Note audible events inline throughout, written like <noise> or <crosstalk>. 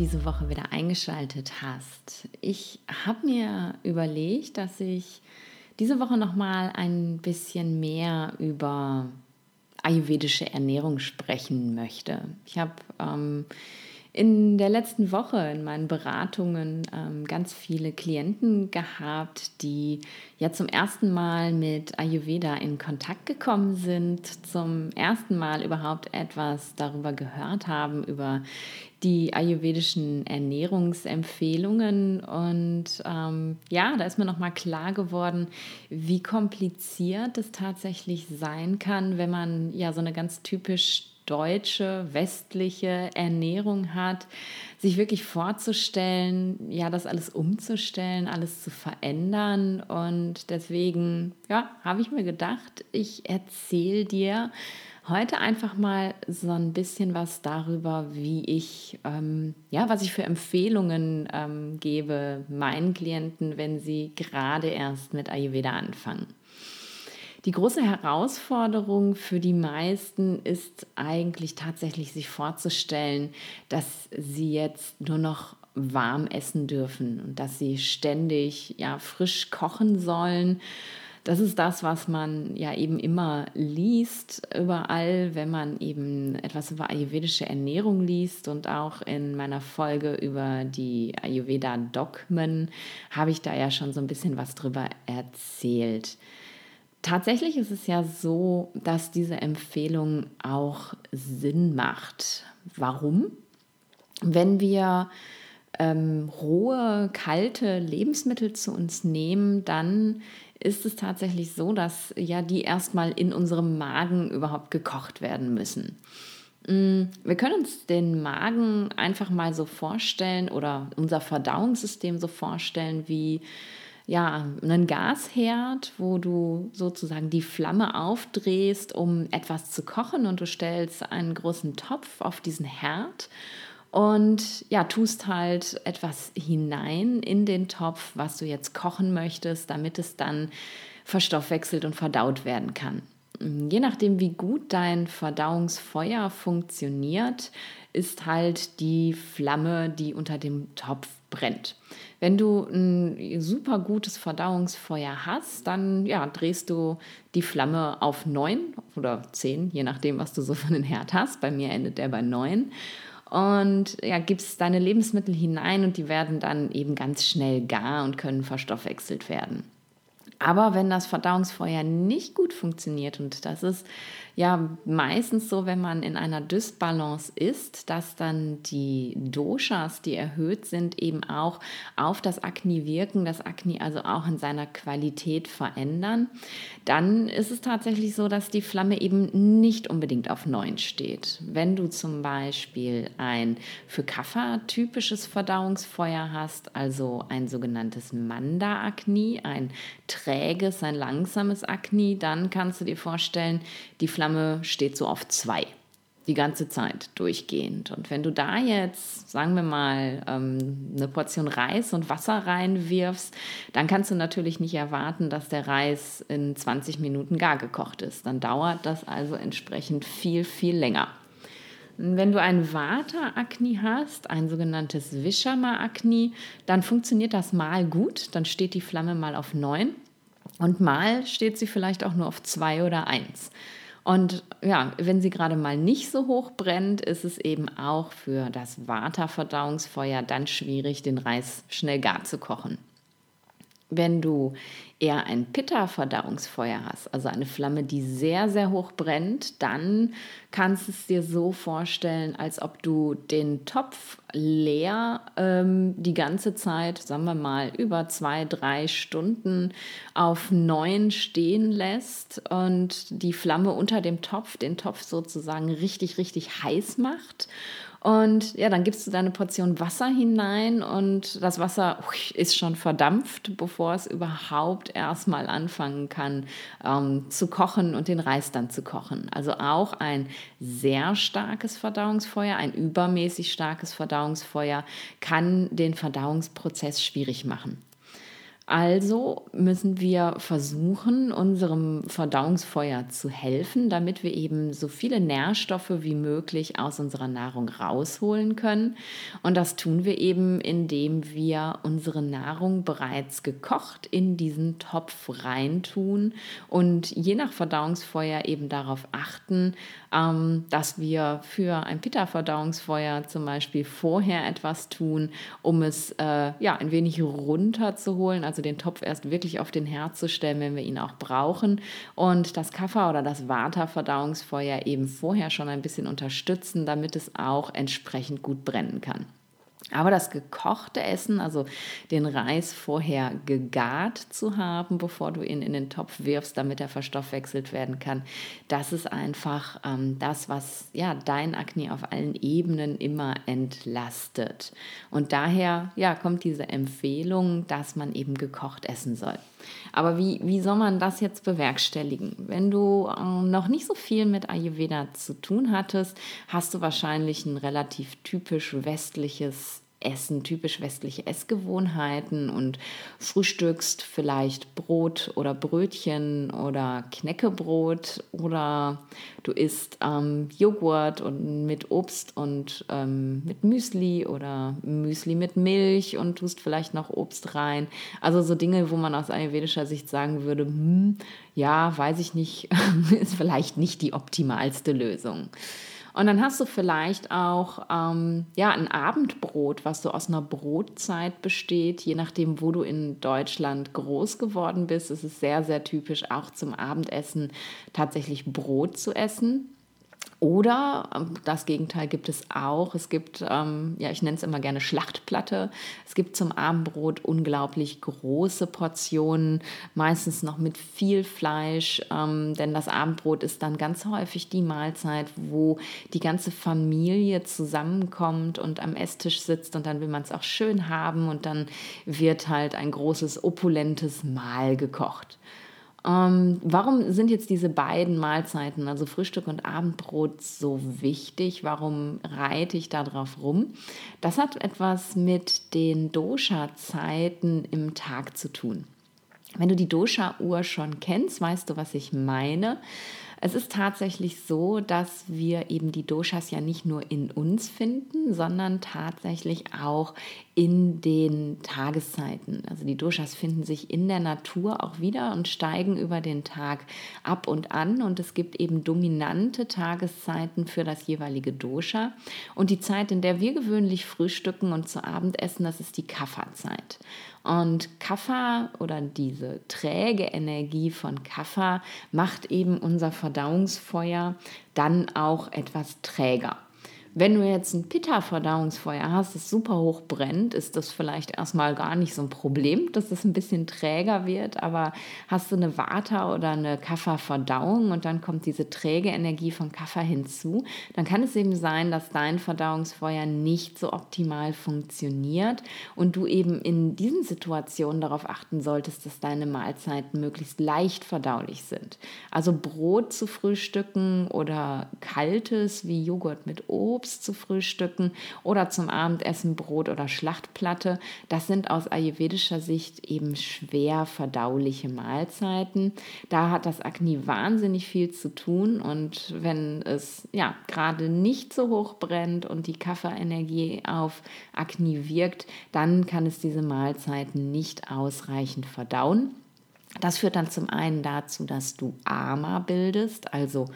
diese Woche wieder eingeschaltet hast. Ich habe mir überlegt, dass ich diese Woche noch mal ein bisschen mehr über ayurvedische Ernährung sprechen möchte. Ich habe ähm, in der letzten Woche in meinen Beratungen ähm, ganz viele Klienten gehabt, die ja zum ersten Mal mit Ayurveda in Kontakt gekommen sind, zum ersten Mal überhaupt etwas darüber gehört haben, über die ayurvedischen Ernährungsempfehlungen. Und ähm, ja, da ist mir nochmal klar geworden, wie kompliziert es tatsächlich sein kann, wenn man ja so eine ganz typisch deutsche, westliche Ernährung hat, sich wirklich vorzustellen, ja, das alles umzustellen, alles zu verändern. Und deswegen, ja, habe ich mir gedacht, ich erzähle dir heute einfach mal so ein bisschen was darüber, wie ich, ähm, ja, was ich für Empfehlungen ähm, gebe meinen Klienten, wenn sie gerade erst mit Ayurveda anfangen. Die große Herausforderung für die meisten ist eigentlich tatsächlich sich vorzustellen, dass sie jetzt nur noch warm essen dürfen und dass sie ständig ja frisch kochen sollen. Das ist das, was man ja eben immer liest, überall, wenn man eben etwas über ayurvedische Ernährung liest. Und auch in meiner Folge über die Ayurveda-Dogmen habe ich da ja schon so ein bisschen was drüber erzählt. Tatsächlich ist es ja so, dass diese Empfehlung auch Sinn macht. Warum? Wenn wir ähm, rohe, kalte Lebensmittel zu uns nehmen, dann ist es tatsächlich so, dass ja die erstmal in unserem Magen überhaupt gekocht werden müssen. Mm, wir können uns den Magen einfach mal so vorstellen oder unser Verdauungssystem so vorstellen wie ja, einen Gasherd, wo du sozusagen die Flamme aufdrehst, um etwas zu kochen und du stellst einen großen Topf auf diesen Herd und ja, tust halt etwas hinein in den Topf, was du jetzt kochen möchtest, damit es dann verstoffwechselt und verdaut werden kann. Je nachdem, wie gut dein Verdauungsfeuer funktioniert, ist halt die Flamme, die unter dem Topf brennt. Wenn du ein super gutes Verdauungsfeuer hast, dann ja, drehst du die Flamme auf 9 oder 10, je nachdem, was du so für einen Herd hast. Bei mir endet der bei 9 und ja, gibst deine Lebensmittel hinein und die werden dann eben ganz schnell gar und können verstoffwechselt werden. Aber wenn das Verdauungsfeuer nicht gut funktioniert, und das ist ja meistens so, wenn man in einer Dysbalance ist, dass dann die Doshas, die erhöht sind, eben auch auf das Akne wirken, das Akne also auch in seiner Qualität verändern, dann ist es tatsächlich so, dass die Flamme eben nicht unbedingt auf 9 steht. Wenn du zum Beispiel ein für Kaffer typisches Verdauungsfeuer hast, also ein sogenanntes Manda-Akne, ein träges, ein langsames Akne, dann kannst du dir vorstellen, die Flamme Flamme steht so auf zwei die ganze Zeit durchgehend. Und wenn du da jetzt, sagen wir mal, ähm, eine Portion Reis und Wasser reinwirfst, dann kannst du natürlich nicht erwarten, dass der Reis in 20 Minuten gar gekocht ist. Dann dauert das also entsprechend viel, viel länger. Wenn du ein Vata-Akne hast, ein sogenanntes Vishama-Akne, dann funktioniert das mal gut. Dann steht die Flamme mal auf 9 und mal steht sie vielleicht auch nur auf 2 oder 1. Und ja, wenn sie gerade mal nicht so hoch brennt, ist es eben auch für das Vata-Verdauungsfeuer dann schwierig, den Reis schnell gar zu kochen. Wenn du eher ein Pitta-Verdauungsfeuer hast, also eine Flamme, die sehr, sehr hoch brennt, dann kannst du es dir so vorstellen, als ob du den Topf leer ähm, die ganze Zeit, sagen wir mal, über zwei, drei Stunden auf neun stehen lässt und die Flamme unter dem Topf den Topf sozusagen richtig, richtig heiß macht und ja, dann gibst du deine Portion Wasser hinein und das Wasser ist schon verdampft, bevor es überhaupt erstmal anfangen kann ähm, zu kochen und den Reis dann zu kochen. Also auch ein sehr starkes Verdauungsfeuer, ein übermäßig starkes Verdauungsfeuer kann den Verdauungsprozess schwierig machen. Also müssen wir versuchen, unserem Verdauungsfeuer zu helfen, damit wir eben so viele Nährstoffe wie möglich aus unserer Nahrung rausholen können. Und das tun wir eben, indem wir unsere Nahrung bereits gekocht in diesen Topf reintun und je nach Verdauungsfeuer eben darauf achten, ähm, dass wir für ein Pitta-Verdauungsfeuer zum Beispiel vorher etwas tun, um es äh, ja ein wenig runterzuholen, also den Topf erst wirklich auf den Herd zu stellen, wenn wir ihn auch brauchen und das Kaffer oder das Vata-Verdauungsfeuer eben vorher schon ein bisschen unterstützen, damit es auch entsprechend gut brennen kann. Aber das gekochte Essen, also den Reis vorher gegart zu haben, bevor du ihn in den Topf wirfst, damit er verstoffwechselt werden kann, das ist einfach ähm, das, was ja dein Akne auf allen Ebenen immer entlastet. Und daher ja kommt diese Empfehlung, dass man eben gekocht essen soll. Aber wie, wie soll man das jetzt bewerkstelligen? Wenn du äh, noch nicht so viel mit Ayurveda zu tun hattest, hast du wahrscheinlich ein relativ typisch westliches Essen, typisch westliche Essgewohnheiten und frühstückst vielleicht Brot oder Brötchen oder Knäckebrot oder du isst ähm, Joghurt und mit Obst und ähm, mit Müsli oder Müsli mit Milch und tust vielleicht noch Obst rein. Also so Dinge, wo man aus ayurvedischer Sicht sagen würde, hm, ja, weiß ich nicht, <laughs> ist vielleicht nicht die optimalste Lösung. Und dann hast du vielleicht auch ähm, ja, ein Abendbrot, was so aus einer Brotzeit besteht, je nachdem, wo du in Deutschland groß geworden bist. Es ist sehr, sehr typisch, auch zum Abendessen tatsächlich Brot zu essen. Oder ähm, das Gegenteil gibt es auch. Es gibt, ähm, ja, ich nenne es immer gerne Schlachtplatte. Es gibt zum Abendbrot unglaublich große Portionen, meistens noch mit viel Fleisch, ähm, denn das Abendbrot ist dann ganz häufig die Mahlzeit, wo die ganze Familie zusammenkommt und am Esstisch sitzt und dann will man es auch schön haben und dann wird halt ein großes, opulentes Mahl gekocht. Ähm, warum sind jetzt diese beiden Mahlzeiten, also Frühstück und Abendbrot, so wichtig? Warum reite ich da drauf rum? Das hat etwas mit den Dosha-Zeiten im Tag zu tun. Wenn du die Dosha-Uhr schon kennst, weißt du, was ich meine. Es ist tatsächlich so, dass wir eben die Doshas ja nicht nur in uns finden, sondern tatsächlich auch in den Tageszeiten. Also die Doshas finden sich in der Natur auch wieder und steigen über den Tag ab und an. Und es gibt eben dominante Tageszeiten für das jeweilige Dosha. Und die Zeit, in der wir gewöhnlich frühstücken und zu Abend essen, das ist die Kafferzeit. Und Kaffer oder diese träge Energie von Kaffer macht eben unser Verdauungsfeuer dann auch etwas träger. Wenn du jetzt ein Pitta-Verdauungsfeuer hast, das super hoch brennt, ist das vielleicht erstmal gar nicht so ein Problem, dass es ein bisschen träger wird. Aber hast du eine Vata oder eine Kapha-Verdauung und dann kommt diese träge Energie von Kapha hinzu, dann kann es eben sein, dass dein Verdauungsfeuer nicht so optimal funktioniert und du eben in diesen Situationen darauf achten solltest, dass deine Mahlzeiten möglichst leicht verdaulich sind. Also Brot zu frühstücken oder kaltes wie Joghurt mit Obst Obst zu frühstücken oder zum Abendessen Brot oder Schlachtplatte. Das sind aus ayurvedischer Sicht eben schwer verdauliche Mahlzeiten. Da hat das Akne wahnsinnig viel zu tun und wenn es ja gerade nicht so hoch brennt und die Kaffeeenergie auf Akne wirkt, dann kann es diese Mahlzeiten nicht ausreichend verdauen. Das führt dann zum einen dazu, dass du Ama bildest, also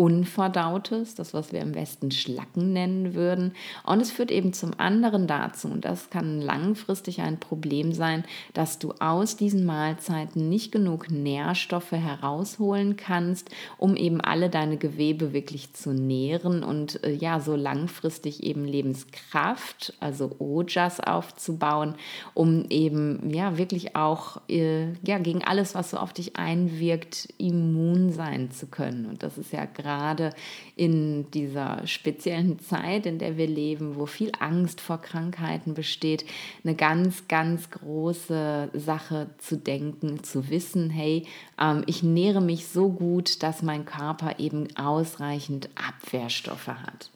Unverdautes, das was wir im Westen Schlacken nennen würden. Und es führt eben zum anderen dazu, und das kann langfristig ein Problem sein, dass du aus diesen Mahlzeiten nicht genug Nährstoffe herausholen kannst, um eben alle deine Gewebe wirklich zu nähren und äh, ja, so langfristig eben Lebenskraft, also Ojas aufzubauen, um eben ja wirklich auch äh, ja, gegen alles, was so auf dich einwirkt, immun sein zu können. Und das ist ja gerade gerade in dieser speziellen Zeit, in der wir leben, wo viel Angst vor Krankheiten besteht, eine ganz, ganz große Sache zu denken, zu wissen, hey, ähm, ich nähere mich so gut, dass mein Körper eben ausreichend Abwehrstoffe hat.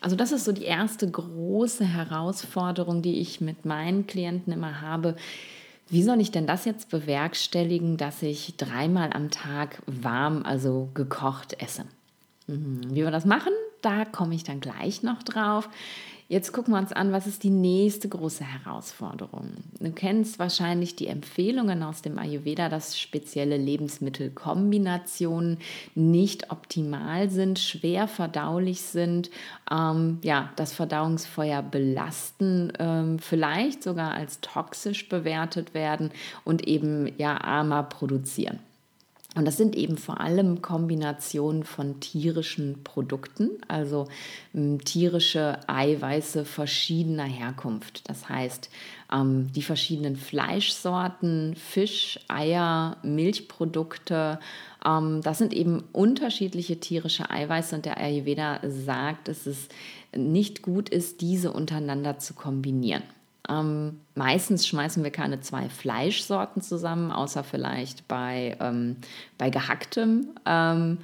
Also das ist so die erste große Herausforderung, die ich mit meinen Klienten immer habe Wie soll ich denn das jetzt bewerkstelligen, dass ich dreimal am Tag warm, also gekocht esse? Mhm. Wie wir das machen, da komme ich dann gleich noch drauf. Jetzt gucken wir uns an, was ist die nächste große Herausforderung. Du kennst wahrscheinlich die Empfehlungen aus dem Ayurveda, dass spezielle Lebensmittelkombinationen nicht optimal sind, schwer verdaulich sind, ähm, ja, das Verdauungsfeuer belasten, ähm, vielleicht sogar als toxisch bewertet werden und eben ja armer produzieren. Und das sind eben vor allem Kombinationen von tierischen Produkten, also ähm, tierische Eiweiße verschiedener Herkunft. Das heißt, ähm, die verschiedenen Fleischsorten, Fisch, Eier, Milchprodukte, ähm, das sind eben unterschiedliche tierische Eiweiße und der Ayurveda sagt, dass es nicht gut ist, diese untereinander zu kombinieren. Ähm, meistens schmeißen wir keine zwei Fleischsorten zusammen, außer vielleicht bei, ähm, bei gehacktem. Ähm,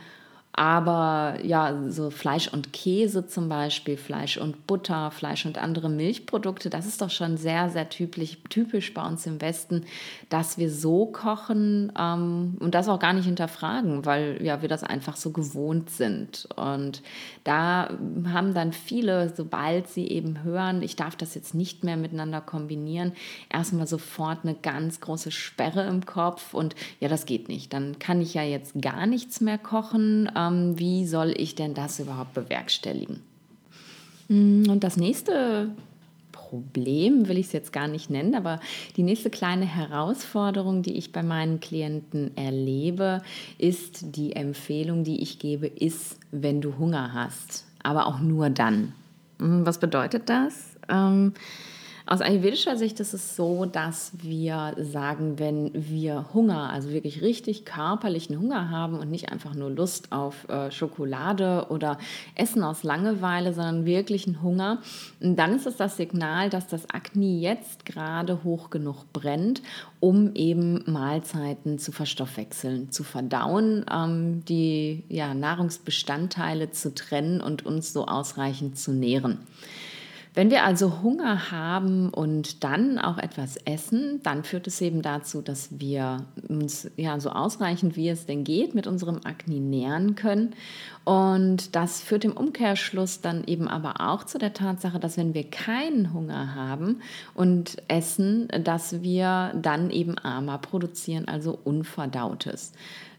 aber ja, so Fleisch und Käse zum Beispiel, Fleisch und Butter, Fleisch und andere Milchprodukte, das ist doch schon sehr, sehr typisch, typisch bei uns im Westen, dass wir so kochen ähm, und das auch gar nicht hinterfragen, weil ja, wir das einfach so gewohnt sind. Und da haben dann viele, sobald sie eben hören, ich darf das jetzt nicht mehr miteinander kombinieren, erstmal sofort eine ganz große Sperre im Kopf und ja, das geht nicht. Dann kann ich ja jetzt gar nichts mehr kochen ähm, wie soll ich denn das überhaupt bewerkstelligen? Mm, und das nächste Problem will ich es jetzt gar nicht nennen, aber die nächste kleine Herausforderung, die ich bei meinen Klienten erlebe, ist die Empfehlung, die ich gebe, ist, wenn du Hunger hast, aber auch nur dann. Mm, was bedeutet das? Ähm, aus ayurvedischer Sicht ist es so, dass wir sagen, wenn wir Hunger, also wirklich richtig körperlichen Hunger haben und nicht einfach nur Lust auf äh, Schokolade oder Essen aus Langeweile, sondern wirklichen Hunger, dann ist es das Signal, dass das Akne jetzt gerade hoch genug brennt, um eben Mahlzeiten zu verstoffwechseln, zu verdauen, ähm, die ja, Nahrungsbestandteile zu trennen und uns so ausreichend zu nähren. Wenn wir also Hunger haben und dann auch etwas essen, dann führt es eben dazu, dass wir uns ja so ausreichend wie es denn geht mit unserem Akne nähern können. Und das führt im Umkehrschluss dann eben aber auch zu der Tatsache, dass wenn wir keinen Hunger haben und essen, dass wir dann eben Ama produzieren, also Unverdautes.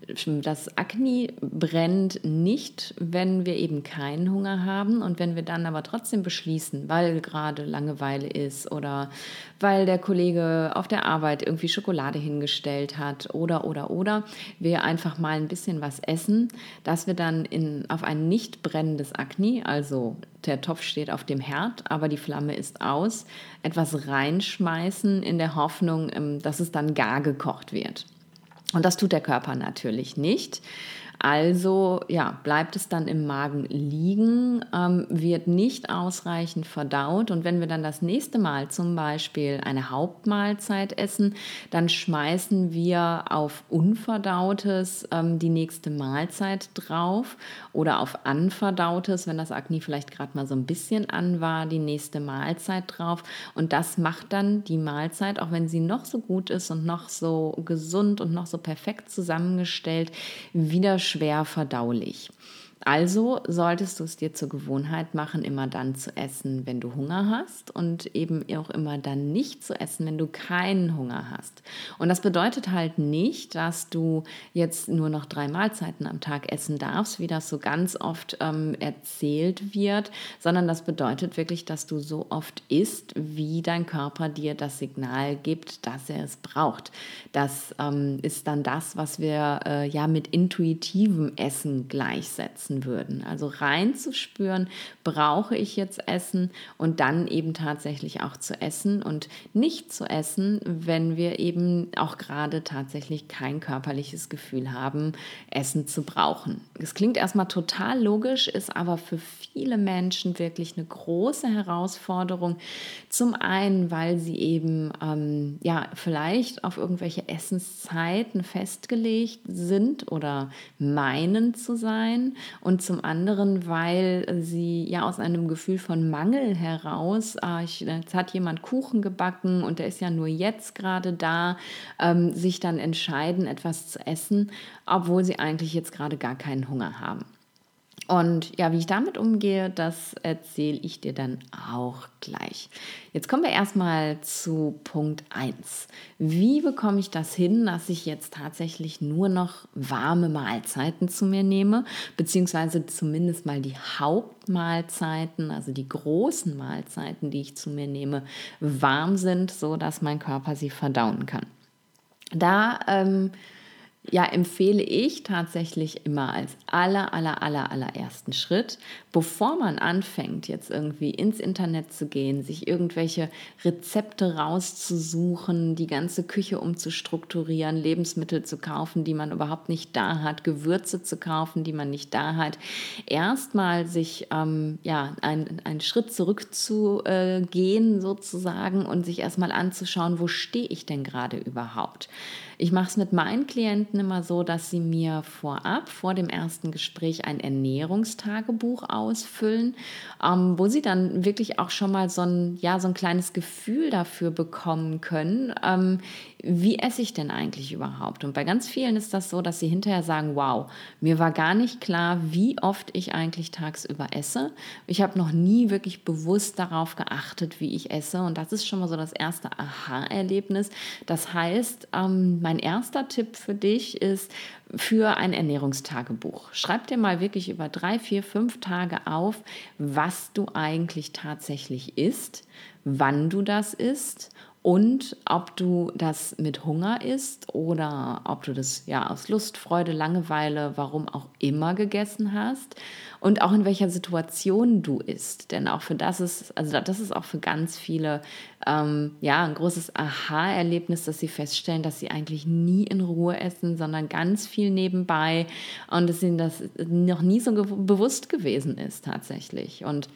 Das Akne brennt nicht, wenn wir eben keinen Hunger haben und wenn wir dann aber trotzdem beschließen, weil gerade Langeweile ist oder weil der Kollege auf der Arbeit irgendwie Schokolade hingestellt hat oder oder oder wir einfach mal ein bisschen was essen, dass wir dann in, auf ein nicht brennendes Akne, also der Topf steht auf dem Herd, aber die Flamme ist aus, etwas reinschmeißen in der Hoffnung, ähm, dass es dann gar gekocht wird. Und das tut der Körper natürlich nicht. Also ja, bleibt es dann im Magen liegen, ähm, wird nicht ausreichend verdaut. Und wenn wir dann das nächste Mal zum Beispiel eine Hauptmahlzeit essen, dann schmeißen wir auf Unverdautes ähm, die nächste Mahlzeit drauf oder auf Anverdautes, wenn das Akne vielleicht gerade mal so ein bisschen an war, die nächste Mahlzeit drauf. Und das macht dann die Mahlzeit, auch wenn sie noch so gut ist und noch so gesund und noch so perfekt zusammengestellt, wieder schwer verdaulich. Also solltest du es dir zur Gewohnheit machen, immer dann zu essen, wenn du Hunger hast und eben auch immer dann nicht zu essen, wenn du keinen Hunger hast. Und das bedeutet halt nicht, dass du jetzt nur noch drei Mahlzeiten am Tag essen darfst, wie das so ganz oft ähm, erzählt wird, sondern das bedeutet wirklich, dass du so oft isst, wie dein Körper dir das Signal gibt, dass er es braucht. Das ähm, ist dann das, was wir äh, ja mit intuitivem Essen gleichsetzen nutzen würden. Also reinzuspüren, brauche ich jetzt Essen und dann eben tatsächlich auch zu essen und nicht zu essen, wenn wir eben auch gerade tatsächlich kein körperliches Gefühl haben, Essen zu brauchen. Es klingt erstmal total logisch, ist aber für viele Menschen wirklich eine große Herausforderung. Zum einen, weil sie eben ähm, ja vielleicht auf irgendwelche Essenszeiten festgelegt sind oder meinen zu sein und zum anderen, weil sie ja aus einem Gefühl von Mangel heraus, äh, ich, jetzt hat jemand Kuchen gebacken und der ist ja nur jetzt gerade da, ähm, sich dann entscheiden, etwas zu essen, obwohl sie eigentlich jetzt gerade gar keinen Hunger haben. Und ja, wie ich damit umgehe, das erzähle ich dir dann auch gleich. Jetzt kommen wir erstmal zu Punkt 1. Wie bekomme ich das hin, dass ich jetzt tatsächlich nur noch warme Mahlzeiten zu mir nehme, beziehungsweise zumindest mal die Hauptmahlzeiten, also die großen Mahlzeiten, die ich zu mir nehme, warm sind, so dass mein Körper sie verdauen kann. Da ähm, ja, empfehle ich tatsächlich immer als aller, aller, aller, allerersten Schritt, bevor man anfängt, jetzt irgendwie ins Internet zu gehen, sich irgendwelche Rezepte rauszusuchen, die ganze Küche umzustrukturieren, Lebensmittel zu kaufen, die man überhaupt nicht da hat, Gewürze zu kaufen, die man nicht da hat, erstmal sich ähm, ja, ein, einen Schritt zurückzugehen äh, sozusagen und sich erstmal anzuschauen, wo stehe ich denn gerade überhaupt. Ich mache es mit meinen Klienten immer so, dass sie mir vorab, vor dem ersten Gespräch, ein Ernährungstagebuch ausfüllen, ähm, wo sie dann wirklich auch schon mal so ein, ja, so ein kleines Gefühl dafür bekommen können, ähm, wie esse ich denn eigentlich überhaupt? Und bei ganz vielen ist das so, dass sie hinterher sagen, wow, mir war gar nicht klar, wie oft ich eigentlich tagsüber esse. Ich habe noch nie wirklich bewusst darauf geachtet, wie ich esse. Und das ist schon mal so das erste Aha-Erlebnis. Das heißt, ähm, mein erster Tipp für dich ist, für ein Ernährungstagebuch. Schreib dir mal wirklich über drei, vier, fünf Tage auf, was du eigentlich tatsächlich isst, wann du das isst und ob du das mit Hunger isst oder ob du das ja aus Lust, Freude, Langeweile, warum auch immer gegessen hast und auch in welcher Situation du isst. Denn auch für das ist, also das ist auch für ganz viele ähm, ja ein großes Aha-Erlebnis, dass sie feststellen, dass sie eigentlich nie in Ruhe essen, sondern ganz viel nebenbei und dass ihnen das noch nie so bewusst gewesen ist tatsächlich. Und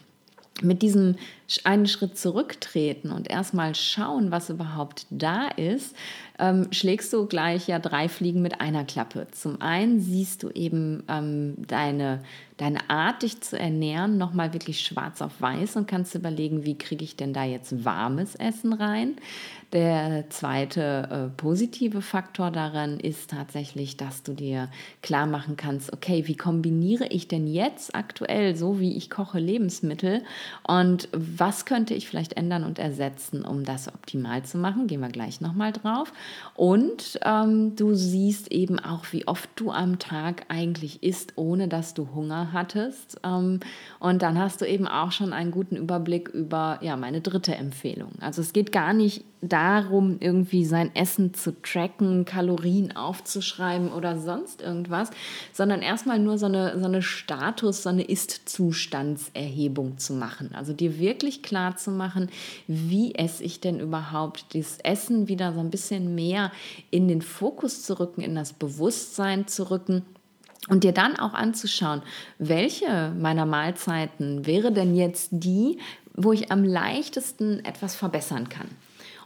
mit diesem einen Schritt zurücktreten und erstmal schauen, was überhaupt da ist, ähm, schlägst du gleich ja drei Fliegen mit einer Klappe. Zum einen siehst du eben ähm, deine, deine Art, dich zu ernähren, nochmal wirklich schwarz auf weiß und kannst überlegen, wie kriege ich denn da jetzt warmes Essen rein. Der zweite äh, positive Faktor daran ist tatsächlich, dass du dir klar machen kannst, okay, wie kombiniere ich denn jetzt aktuell, so wie ich koche, Lebensmittel und was könnte ich vielleicht ändern und ersetzen, um das optimal zu machen? Gehen wir gleich nochmal drauf. Und ähm, du siehst eben auch, wie oft du am Tag eigentlich isst, ohne dass du Hunger hattest. Ähm, und dann hast du eben auch schon einen guten Überblick über ja, meine dritte Empfehlung. Also es geht gar nicht darum, irgendwie sein Essen zu tracken, Kalorien aufzuschreiben oder sonst irgendwas, sondern erstmal nur so eine, so eine Status, so eine Ist-Zustandserhebung zu machen. Also dir wirklich klar zu machen, wie esse ich denn überhaupt, das Essen wieder so ein bisschen mehr in den Fokus zu rücken, in das Bewusstsein zu rücken und dir dann auch anzuschauen, welche meiner Mahlzeiten wäre denn jetzt die, wo ich am leichtesten etwas verbessern kann.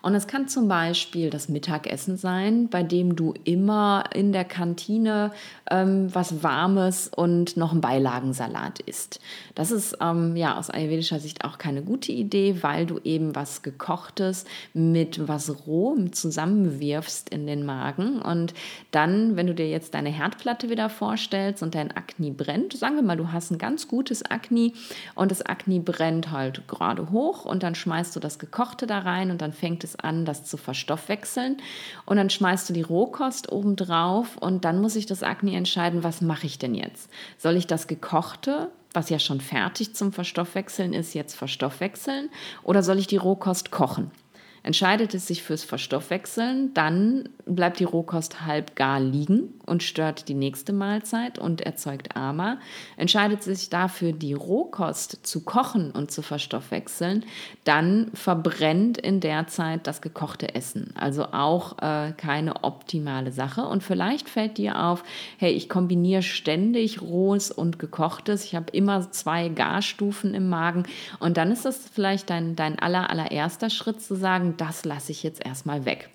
Und es kann zum Beispiel das Mittagessen sein, bei dem du immer in der Kantine ähm, was Warmes und noch einen Beilagensalat isst. Das ist ähm, ja aus ayurvedischer Sicht auch keine gute Idee, weil du eben was Gekochtes mit was Rohem zusammenwirfst in den Magen. Und dann, wenn du dir jetzt deine Herdplatte wieder vorstellst und dein Akne brennt, sagen wir mal, du hast ein ganz gutes Akne und das Akne brennt halt gerade hoch und dann schmeißt du das Gekochte da rein und dann fängt es es an, das zu verstoffwechseln. Und dann schmeißt du die Rohkost oben drauf und dann muss sich das Akne entscheiden, was mache ich denn jetzt? Soll ich das gekochte was ja schon fertig zum Verstoffwechseln ist, jetzt verstoffwechseln oder soll ich die Rohkost kochen? Entscheidet es sich fürs Verstoffwechseln, dann bleibt die Rohkost halb gar liegen und stört die nächste Mahlzeit und erzeugt Ama. Entscheidet sich dafür, die Rohkost zu kochen und zu verstoffwechseln, dann verbrennt in der Zeit das gekochte Essen. Also auch äh, keine optimale Sache. Und vielleicht fällt dir auf, hey, ich kombiniere ständig rohes und gekochtes. Ich habe immer zwei Garstufen im Magen. Und dann ist das vielleicht dein, dein aller, allererster Schritt zu sagen, das lasse ich jetzt erstmal weg.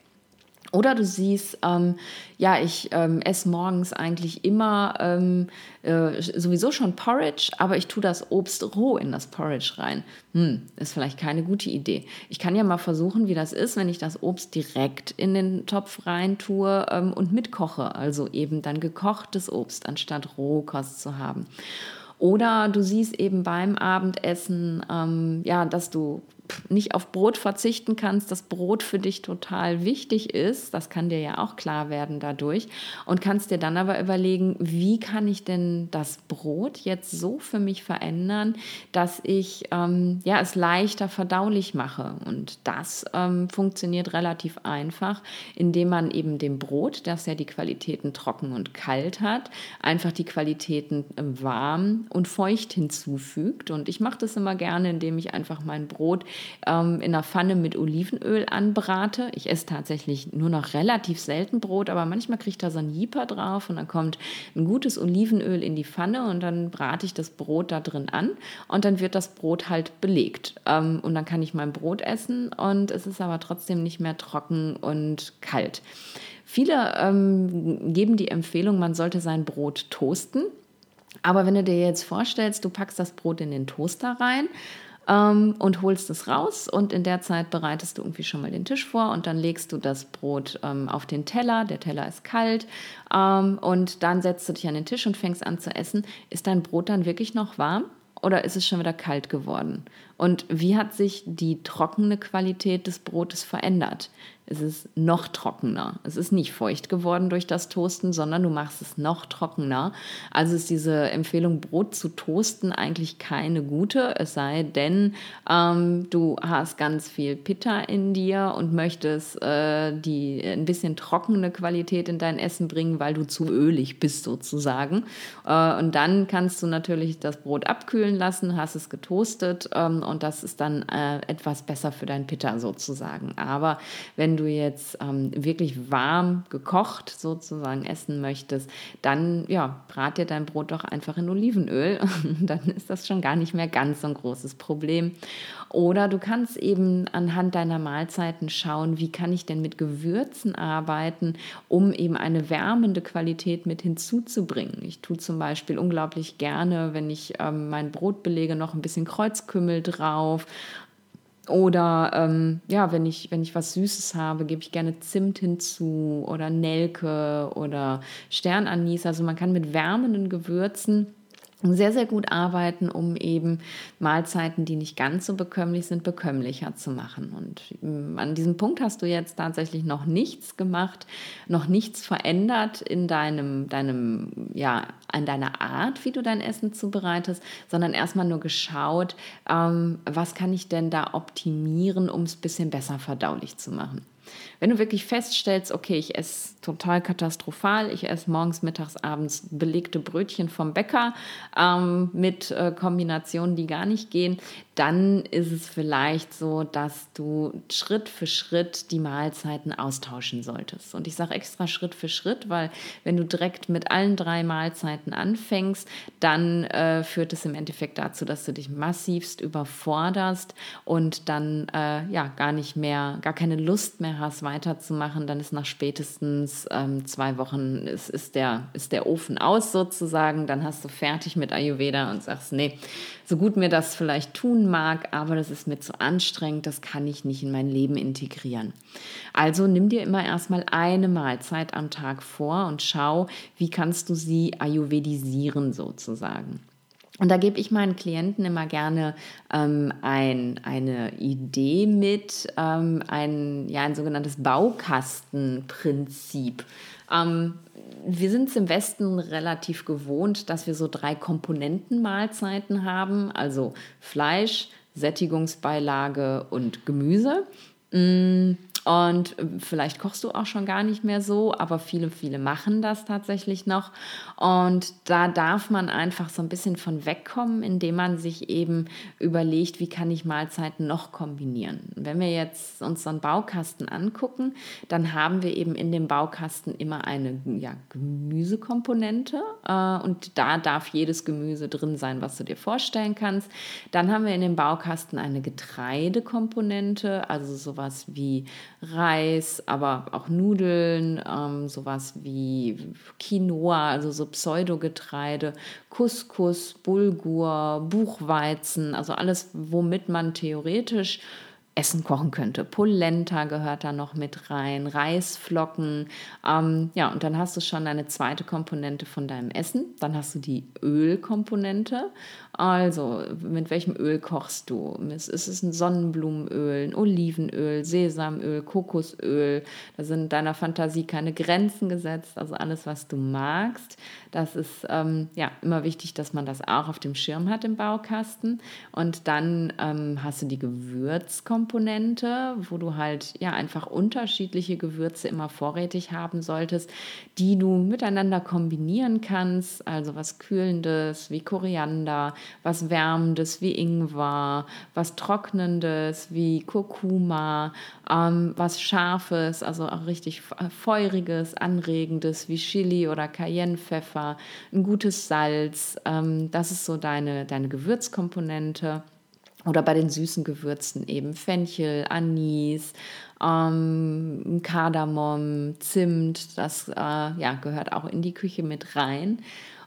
Oder du siehst, ähm, ja, ich ähm, esse morgens eigentlich immer ähm, äh, sowieso schon Porridge, aber ich tue das Obst roh in das Porridge rein. Hm, ist vielleicht keine gute Idee. Ich kann ja mal versuchen, wie das ist, wenn ich das Obst direkt in den Topf rein tue ähm, und mitkoche. Also eben dann gekochtes Obst anstatt Rohkost zu haben. Oder du siehst eben beim Abendessen, ähm, ja, dass du nicht auf Brot verzichten kannst, dass Brot für dich total wichtig ist, das kann dir ja auch klar werden dadurch, und kannst dir dann aber überlegen, wie kann ich denn das Brot jetzt so für mich verändern, dass ich ähm, ja, es leichter verdaulich mache. Und das ähm, funktioniert relativ einfach, indem man eben dem Brot, das ja die Qualitäten trocken und kalt hat, einfach die Qualitäten äh, warm und feucht hinzufügt. Und ich mache das immer gerne, indem ich einfach mein Brot ähm, in einer Pfanne mit Olivenöl anbrate. Ich esse tatsächlich nur noch relativ selten Brot, aber manchmal kriege ich da so ein Jeeper drauf und dann kommt ein gutes Olivenöl in die Pfanne und dann brate ich das Brot da drin an und dann wird das Brot halt belegt. Ähm, und dann kann ich mein Brot essen und es ist aber trotzdem nicht mehr trocken und kalt. Viele ähm, geben die Empfehlung, man sollte sein Brot toasten. Aber wenn du dir jetzt vorstellst, du packst das Brot in den Toaster rein ähm, und holst es raus und in der Zeit bereitest du irgendwie schon mal den Tisch vor und dann legst du das Brot ähm, auf den Teller. Der Teller ist kalt ähm, und dann setzt du dich an den Tisch und fängst an zu essen. Ist dein Brot dann wirklich noch warm? Oder ist es schon wieder kalt geworden? Und wie hat sich die trockene Qualität des Brotes verändert? Es ist noch trockener. Es ist nicht feucht geworden durch das Toasten, sondern du machst es noch trockener. Also ist diese Empfehlung, Brot zu toasten, eigentlich keine gute. Es sei denn, ähm, du hast ganz viel Pitta in dir und möchtest äh, die ein bisschen trockene Qualität in dein Essen bringen, weil du zu ölig bist sozusagen. Äh, und dann kannst du natürlich das Brot abkühlen lassen, hast es getoastet ähm, und das ist dann äh, etwas besser für dein Pitta sozusagen. Aber wenn du jetzt ähm, wirklich warm gekocht sozusagen essen möchtest, dann ja, brat dir dein Brot doch einfach in Olivenöl. <laughs> dann ist das schon gar nicht mehr ganz so ein großes Problem. Oder du kannst eben anhand deiner Mahlzeiten schauen, wie kann ich denn mit Gewürzen arbeiten, um eben eine wärmende Qualität mit hinzuzubringen. Ich tue zum Beispiel unglaublich gerne, wenn ich ähm, mein Brot belege, noch ein bisschen Kreuzkümmel drauf oder ähm, ja, wenn ich, wenn ich was Süßes habe, gebe ich gerne Zimt hinzu oder Nelke oder Sternanis. Also man kann mit wärmenden Gewürzen sehr, sehr gut arbeiten, um eben Mahlzeiten, die nicht ganz so bekömmlich sind, bekömmlicher zu machen. Und ähm, an diesem Punkt hast du jetzt tatsächlich noch nichts gemacht, noch nichts verändert in deinem, deinem, ja, an deiner Art, wie du dein Essen zubereitest, sondern erstmal nur geschaut, ähm, was kann ich denn da optimieren, um es ein bisschen besser verdaulich zu machen. Wenn du wirklich feststellst, okay, ich esse total katastrophal, ich esse morgens, mittags, abends belegte Brötchen vom Bäcker ähm, mit äh, Kombinationen, die gar nicht gehen, dann ist es vielleicht so, dass du Schritt für Schritt die Mahlzeiten austauschen solltest. Und ich sage extra Schritt für Schritt, weil wenn du direkt mit allen drei Mahlzeiten anfängst, dann äh, führt es im Endeffekt dazu, dass du dich massivst überforderst und dann äh, ja gar nicht mehr, gar keine Lust mehr hast, weiterzumachen. Dann ist nach spätestens ähm, zwei Wochen ist, ist, der, ist der Ofen aus sozusagen. Dann hast du fertig mit Ayurveda und sagst, nee, so gut mir das vielleicht tun mag, aber das ist mir zu anstrengend, das kann ich nicht in mein Leben integrieren. Also nimm dir immer erstmal eine Mahlzeit am Tag vor und schau, wie kannst du sie ayurvedisieren sozusagen. Und da gebe ich meinen Klienten immer gerne ähm, ein, eine Idee mit, ähm, ein, ja, ein sogenanntes Baukastenprinzip. Ähm, wir sind es im Westen relativ gewohnt, dass wir so drei Komponentenmahlzeiten haben, also Fleisch, Sättigungsbeilage und Gemüse. Und äh, vielleicht kochst du auch schon gar nicht mehr so, aber viele, viele machen das tatsächlich noch. Und da darf man einfach so ein bisschen von wegkommen, indem man sich eben überlegt, wie kann ich Mahlzeiten noch kombinieren. Wenn wir jetzt uns so einen Baukasten angucken, dann haben wir eben in dem Baukasten immer eine ja, Gemüsekomponente äh, und da darf jedes Gemüse drin sein, was du dir vorstellen kannst. Dann haben wir in dem Baukasten eine Getreidekomponente, also sowas wie Reis, aber auch Nudeln, ähm, sowas wie Quinoa, also so Pseudogetreide, Couscous, Bulgur, Buchweizen, also alles, womit man theoretisch Essen kochen könnte. Polenta gehört da noch mit rein, Reisflocken. Ähm, ja, und dann hast du schon eine zweite Komponente von deinem Essen. Dann hast du die Ölkomponente. Also, mit welchem Öl kochst du? Ist es ein Sonnenblumenöl, ein Olivenöl, Sesamöl, Kokosöl? Da sind deiner Fantasie keine Grenzen gesetzt. Also alles, was du magst. Das ist ähm, ja immer wichtig, dass man das auch auf dem Schirm hat im Baukasten. Und dann ähm, hast du die Gewürzkomponente, wo du halt ja einfach unterschiedliche Gewürze immer vorrätig haben solltest, die du miteinander kombinieren kannst. Also was Kühlendes wie Koriander, was Wärmendes wie Ingwer, was Trocknendes wie Kurkuma, ähm, was Scharfes, also auch richtig Feuriges, Anregendes wie Chili oder Cayennepfeffer, ein gutes Salz. Ähm, das ist so deine, deine Gewürzkomponente. Oder bei den süßen Gewürzen eben Fenchel, Anis, ähm, Kardamom, Zimt, das äh, ja, gehört auch in die Küche mit rein.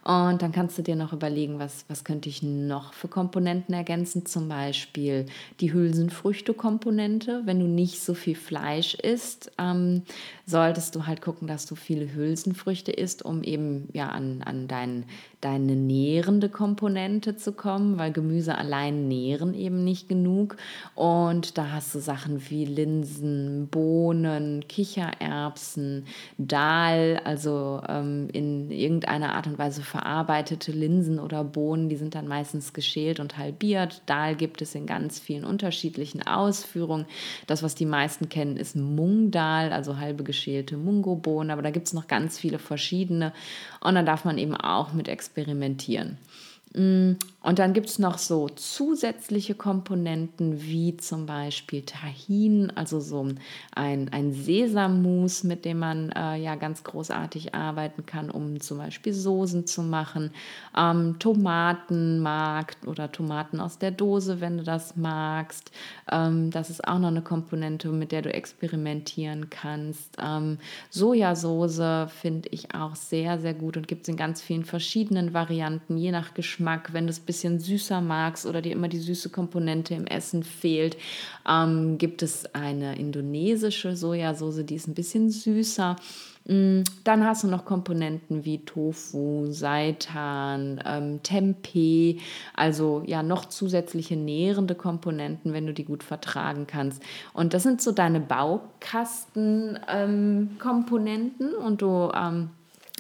Und dann kannst du dir noch überlegen, was, was könnte ich noch für Komponenten ergänzen. Zum Beispiel die Hülsenfrüchte-Komponente. Wenn du nicht so viel Fleisch isst, ähm, solltest du halt gucken, dass du viele Hülsenfrüchte isst, um eben ja an, an dein, deine nährende Komponente zu kommen, weil Gemüse allein nähren eben nicht genug. Und da hast du Sachen wie Linsen, Bohnen, Kichererbsen, Dahl, also ähm, in irgendeiner Art und Weise verarbeitete Linsen oder Bohnen, die sind dann meistens geschält und halbiert. Dahl gibt es in ganz vielen unterschiedlichen Ausführungen. Das, was die meisten kennen, ist Mungdahl, also halbe geschälte Mungobohnen, aber da gibt es noch ganz viele verschiedene und da darf man eben auch mit experimentieren. Mm, und dann gibt es noch so zusätzliche Komponenten wie zum Beispiel Tahin, also so ein, ein Sesammus, mit dem man äh, ja ganz großartig arbeiten kann, um zum Beispiel Soßen zu machen. Ähm, Tomatenmark oder Tomaten aus der Dose, wenn du das magst. Ähm, das ist auch noch eine Komponente, mit der du experimentieren kannst. Ähm, Sojasauce finde ich auch sehr, sehr gut und gibt es in ganz vielen verschiedenen Varianten, je nach Geschmack. Wenn du es ein bisschen süßer magst oder dir immer die süße Komponente im Essen fehlt, ähm, gibt es eine indonesische Sojasauce, die ist ein bisschen süßer. Mm, dann hast du noch Komponenten wie Tofu, Seitan, ähm, Tempeh, also ja noch zusätzliche nährende Komponenten, wenn du die gut vertragen kannst. Und das sind so deine Baukastenkomponenten ähm, und du ähm,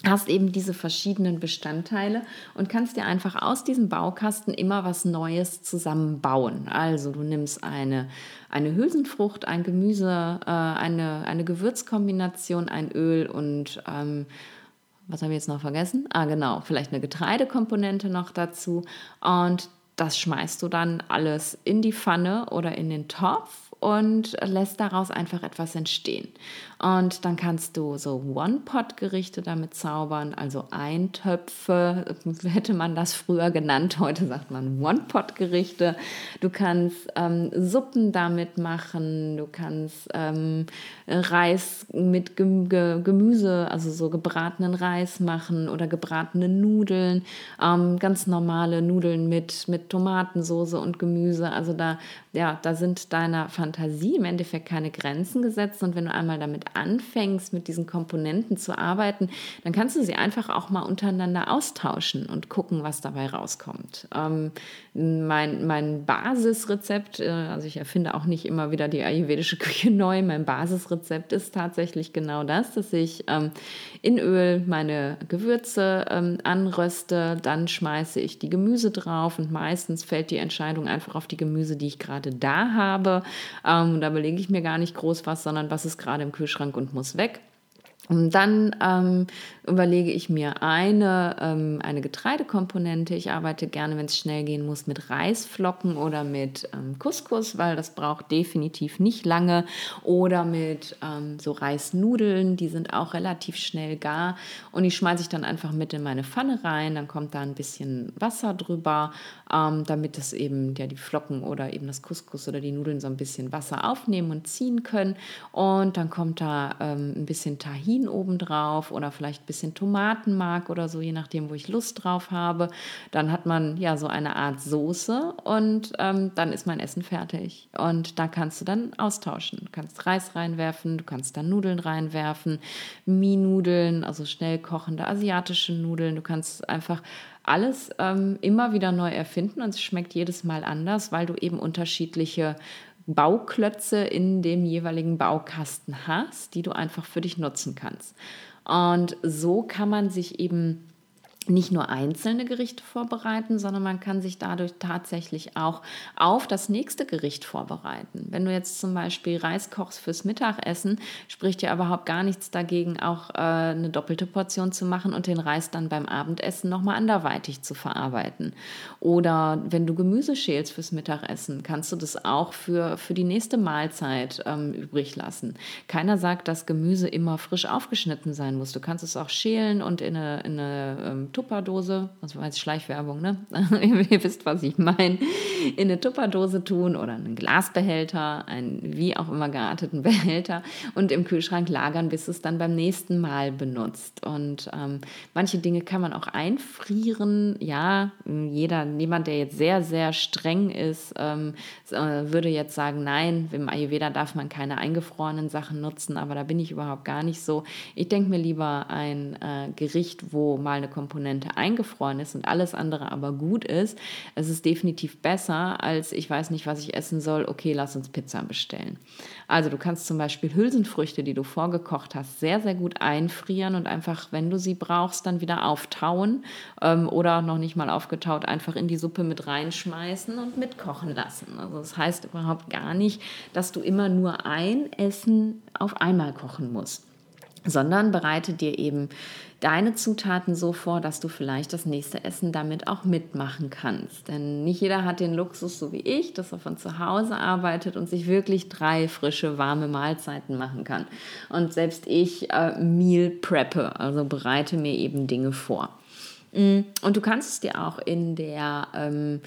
hast eben diese verschiedenen Bestandteile und kannst dir einfach aus diesem Baukasten immer was Neues zusammenbauen. Also du nimmst eine, eine Hülsenfrucht, ein Gemüse, äh, eine, eine Gewürzkombination, ein Öl und ähm, was haben wir jetzt noch vergessen? Ah, genau, vielleicht eine Getreidekomponente noch dazu. Und das schmeißt du dann alles in die Pfanne oder in den Topf und lässt daraus einfach etwas entstehen. Und dann kannst du so One-Pot-Gerichte damit zaubern, also Eintöpfe, <laughs> hätte man das früher genannt. Heute sagt man One-Pot-Gerichte. Du kannst ähm, Suppen damit machen, du kannst ähm, Reis mit Gemüse, also so gebratenen Reis machen oder gebratene Nudeln, ähm, ganz normale Nudeln mit, mit Tomatensauce und Gemüse. Also da, ja, da sind deiner Fantasie im Endeffekt keine Grenzen gesetzt. Und wenn du einmal damit anfängst, mit diesen Komponenten zu arbeiten, dann kannst du sie einfach auch mal untereinander austauschen und gucken, was dabei rauskommt. Ähm, mein, mein Basisrezept, äh, also ich erfinde auch nicht immer wieder die ayurvedische Küche <laughs> neu, mein Basisrezept ist tatsächlich genau das, dass ich ähm, in Öl meine Gewürze ähm, anröste, dann schmeiße ich die Gemüse drauf und meistens fällt die Entscheidung einfach auf die Gemüse, die ich gerade da habe. Ähm, da belege ich mir gar nicht groß was, sondern was ist gerade im Kühlschrank und muss weg. Und dann ähm, überlege ich mir eine, ähm, eine Getreidekomponente. Ich arbeite gerne, wenn es schnell gehen muss, mit Reisflocken oder mit ähm, Couscous, weil das braucht definitiv nicht lange. Oder mit ähm, so Reisnudeln, die sind auch relativ schnell gar. Und die schmeiße ich dann einfach mit in meine Pfanne rein. Dann kommt da ein bisschen Wasser drüber, ähm, damit das eben ja, die Flocken oder eben das Couscous oder die Nudeln so ein bisschen Wasser aufnehmen und ziehen können. Und dann kommt da ähm, ein bisschen Tahin Rosmarin obendrauf oder vielleicht ein bisschen Tomatenmark oder so, je nachdem, wo ich Lust drauf habe. Dann hat man ja so eine Art Soße und ähm, dann ist mein Essen fertig. Und da kannst du dann austauschen. Du kannst Reis reinwerfen, du kannst dann Nudeln reinwerfen, Mie-Nudeln, also schnell kochende asiatische Nudeln. Du kannst einfach alles ähm, immer wieder neu erfinden und es schmeckt jedes Mal anders, weil du eben unterschiedliche Bauklötze in dem jeweiligen Baukasten hast, die du einfach für dich nutzen kannst. Und so kann man sich eben nicht nur einzelne Gerichte vorbereiten, sondern man kann sich dadurch tatsächlich auch auf das nächste Gericht vorbereiten. Wenn du jetzt zum Beispiel Reis kochst fürs Mittagessen, spricht ja überhaupt gar nichts dagegen, auch äh, eine doppelte Portion zu machen und den Reis dann beim Abendessen nochmal anderweitig zu verarbeiten. Oder wenn du Gemüse schälst fürs Mittagessen, kannst du das auch für, für die nächste Mahlzeit ähm, übrig lassen. Keiner sagt, dass Gemüse immer frisch aufgeschnitten sein muss. Du kannst es auch schälen und in eine, in eine ähm, Tupperdose, also als Schleichwerbung, ne? <laughs> Ihr wisst, was ich meine, in eine Tupperdose tun oder einen Glasbehälter, einen wie auch immer gearteten <laughs> Behälter und im Kühlschrank lagern, bis es dann beim nächsten Mal benutzt. Und ähm, manche Dinge kann man auch einfrieren. Ja, jeder, jemand, der jetzt sehr, sehr streng ist, ähm, äh, würde jetzt sagen, nein, im Ayurveda darf man keine eingefrorenen Sachen nutzen, aber da bin ich überhaupt gar nicht so. Ich denke mir lieber ein äh, Gericht, wo mal eine Komponente Komponente eingefroren ist und alles andere aber gut ist, es ist definitiv besser, als ich weiß nicht, was ich essen soll, okay, lass uns Pizza bestellen. Also du kannst zum Beispiel Hülsenfrüchte, die du vorgekocht hast, sehr, sehr gut einfrieren und einfach, wenn du sie brauchst, dann wieder auftauen ähm, oder noch nicht mal aufgetaut, einfach in die Suppe mit reinschmeißen und mitkochen lassen. Also das heißt überhaupt gar nicht, dass du immer nur ein Essen auf einmal kochen musst sondern bereite dir eben deine Zutaten so vor, dass du vielleicht das nächste Essen damit auch mitmachen kannst. Denn nicht jeder hat den Luxus, so wie ich, dass er von zu Hause arbeitet und sich wirklich drei frische, warme Mahlzeiten machen kann. Und selbst ich äh, Meal preppe, also bereite mir eben Dinge vor. Mm, und du kannst es dir auch in der ähm,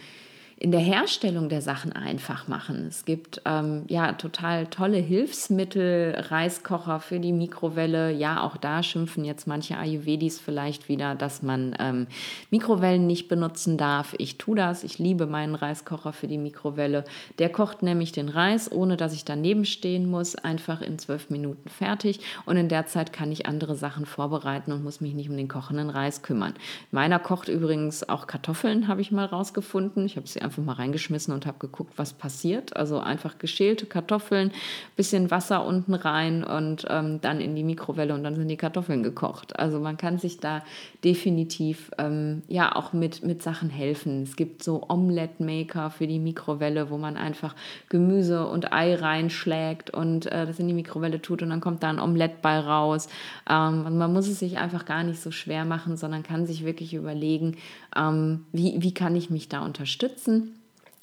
in der Herstellung der Sachen einfach machen. Es gibt ähm, ja total tolle Hilfsmittel, Reiskocher für die Mikrowelle. Ja, auch da schimpfen jetzt manche Ayurvedis vielleicht wieder, dass man ähm, Mikrowellen nicht benutzen darf. Ich tue das. Ich liebe meinen Reiskocher für die Mikrowelle. Der kocht nämlich den Reis, ohne dass ich daneben stehen muss, einfach in zwölf Minuten fertig. Und in der Zeit kann ich andere Sachen vorbereiten und muss mich nicht um den kochenden Reis kümmern. Meiner kocht übrigens auch Kartoffeln, habe ich mal rausgefunden. Ich habe sie einfach mal reingeschmissen und habe geguckt, was passiert. Also einfach geschälte Kartoffeln, bisschen Wasser unten rein und ähm, dann in die Mikrowelle und dann sind die Kartoffeln gekocht. Also man kann sich da definitiv ähm, ja auch mit, mit Sachen helfen. Es gibt so Omelette-Maker für die Mikrowelle, wo man einfach Gemüse und Ei reinschlägt und äh, das in die Mikrowelle tut und dann kommt da ein Omelette bei raus. Ähm, man muss es sich einfach gar nicht so schwer machen, sondern kann sich wirklich überlegen, ähm, wie, wie kann ich mich da unterstützen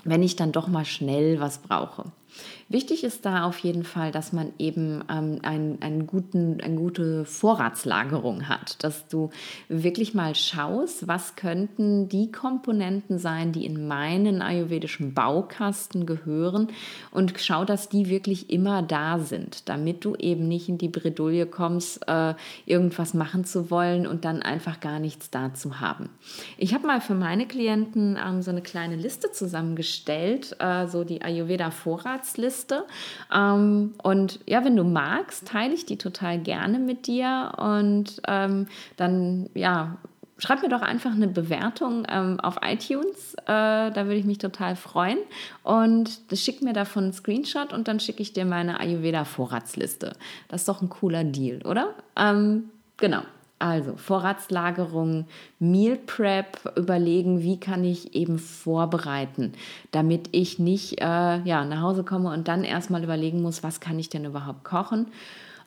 wenn ich dann doch mal schnell was brauche. Wichtig ist da auf jeden Fall, dass man eben ähm, ein, einen guten, eine gute Vorratslagerung hat, dass du wirklich mal schaust, was könnten die Komponenten sein, die in meinen ayurvedischen Baukasten gehören und schau, dass die wirklich immer da sind, damit du eben nicht in die Bredouille kommst, äh, irgendwas machen zu wollen und dann einfach gar nichts da zu haben. Ich habe mal für meine Klienten ähm, so eine kleine Liste zusammengestellt, äh, so die Ayurveda Vorratsliste Liste. Ähm, und ja, wenn du magst, teile ich die total gerne mit dir und ähm, dann, ja, schreib mir doch einfach eine Bewertung ähm, auf iTunes. Äh, da würde ich mich total freuen. Und schick mir davon einen Screenshot und dann schicke ich dir meine Ayurveda-Vorratsliste. Das ist doch ein cooler Deal, oder? Ähm, genau. Also Vorratslagerung, Meal Prep, überlegen, wie kann ich eben vorbereiten, damit ich nicht äh, ja, nach Hause komme und dann erstmal überlegen muss, was kann ich denn überhaupt kochen.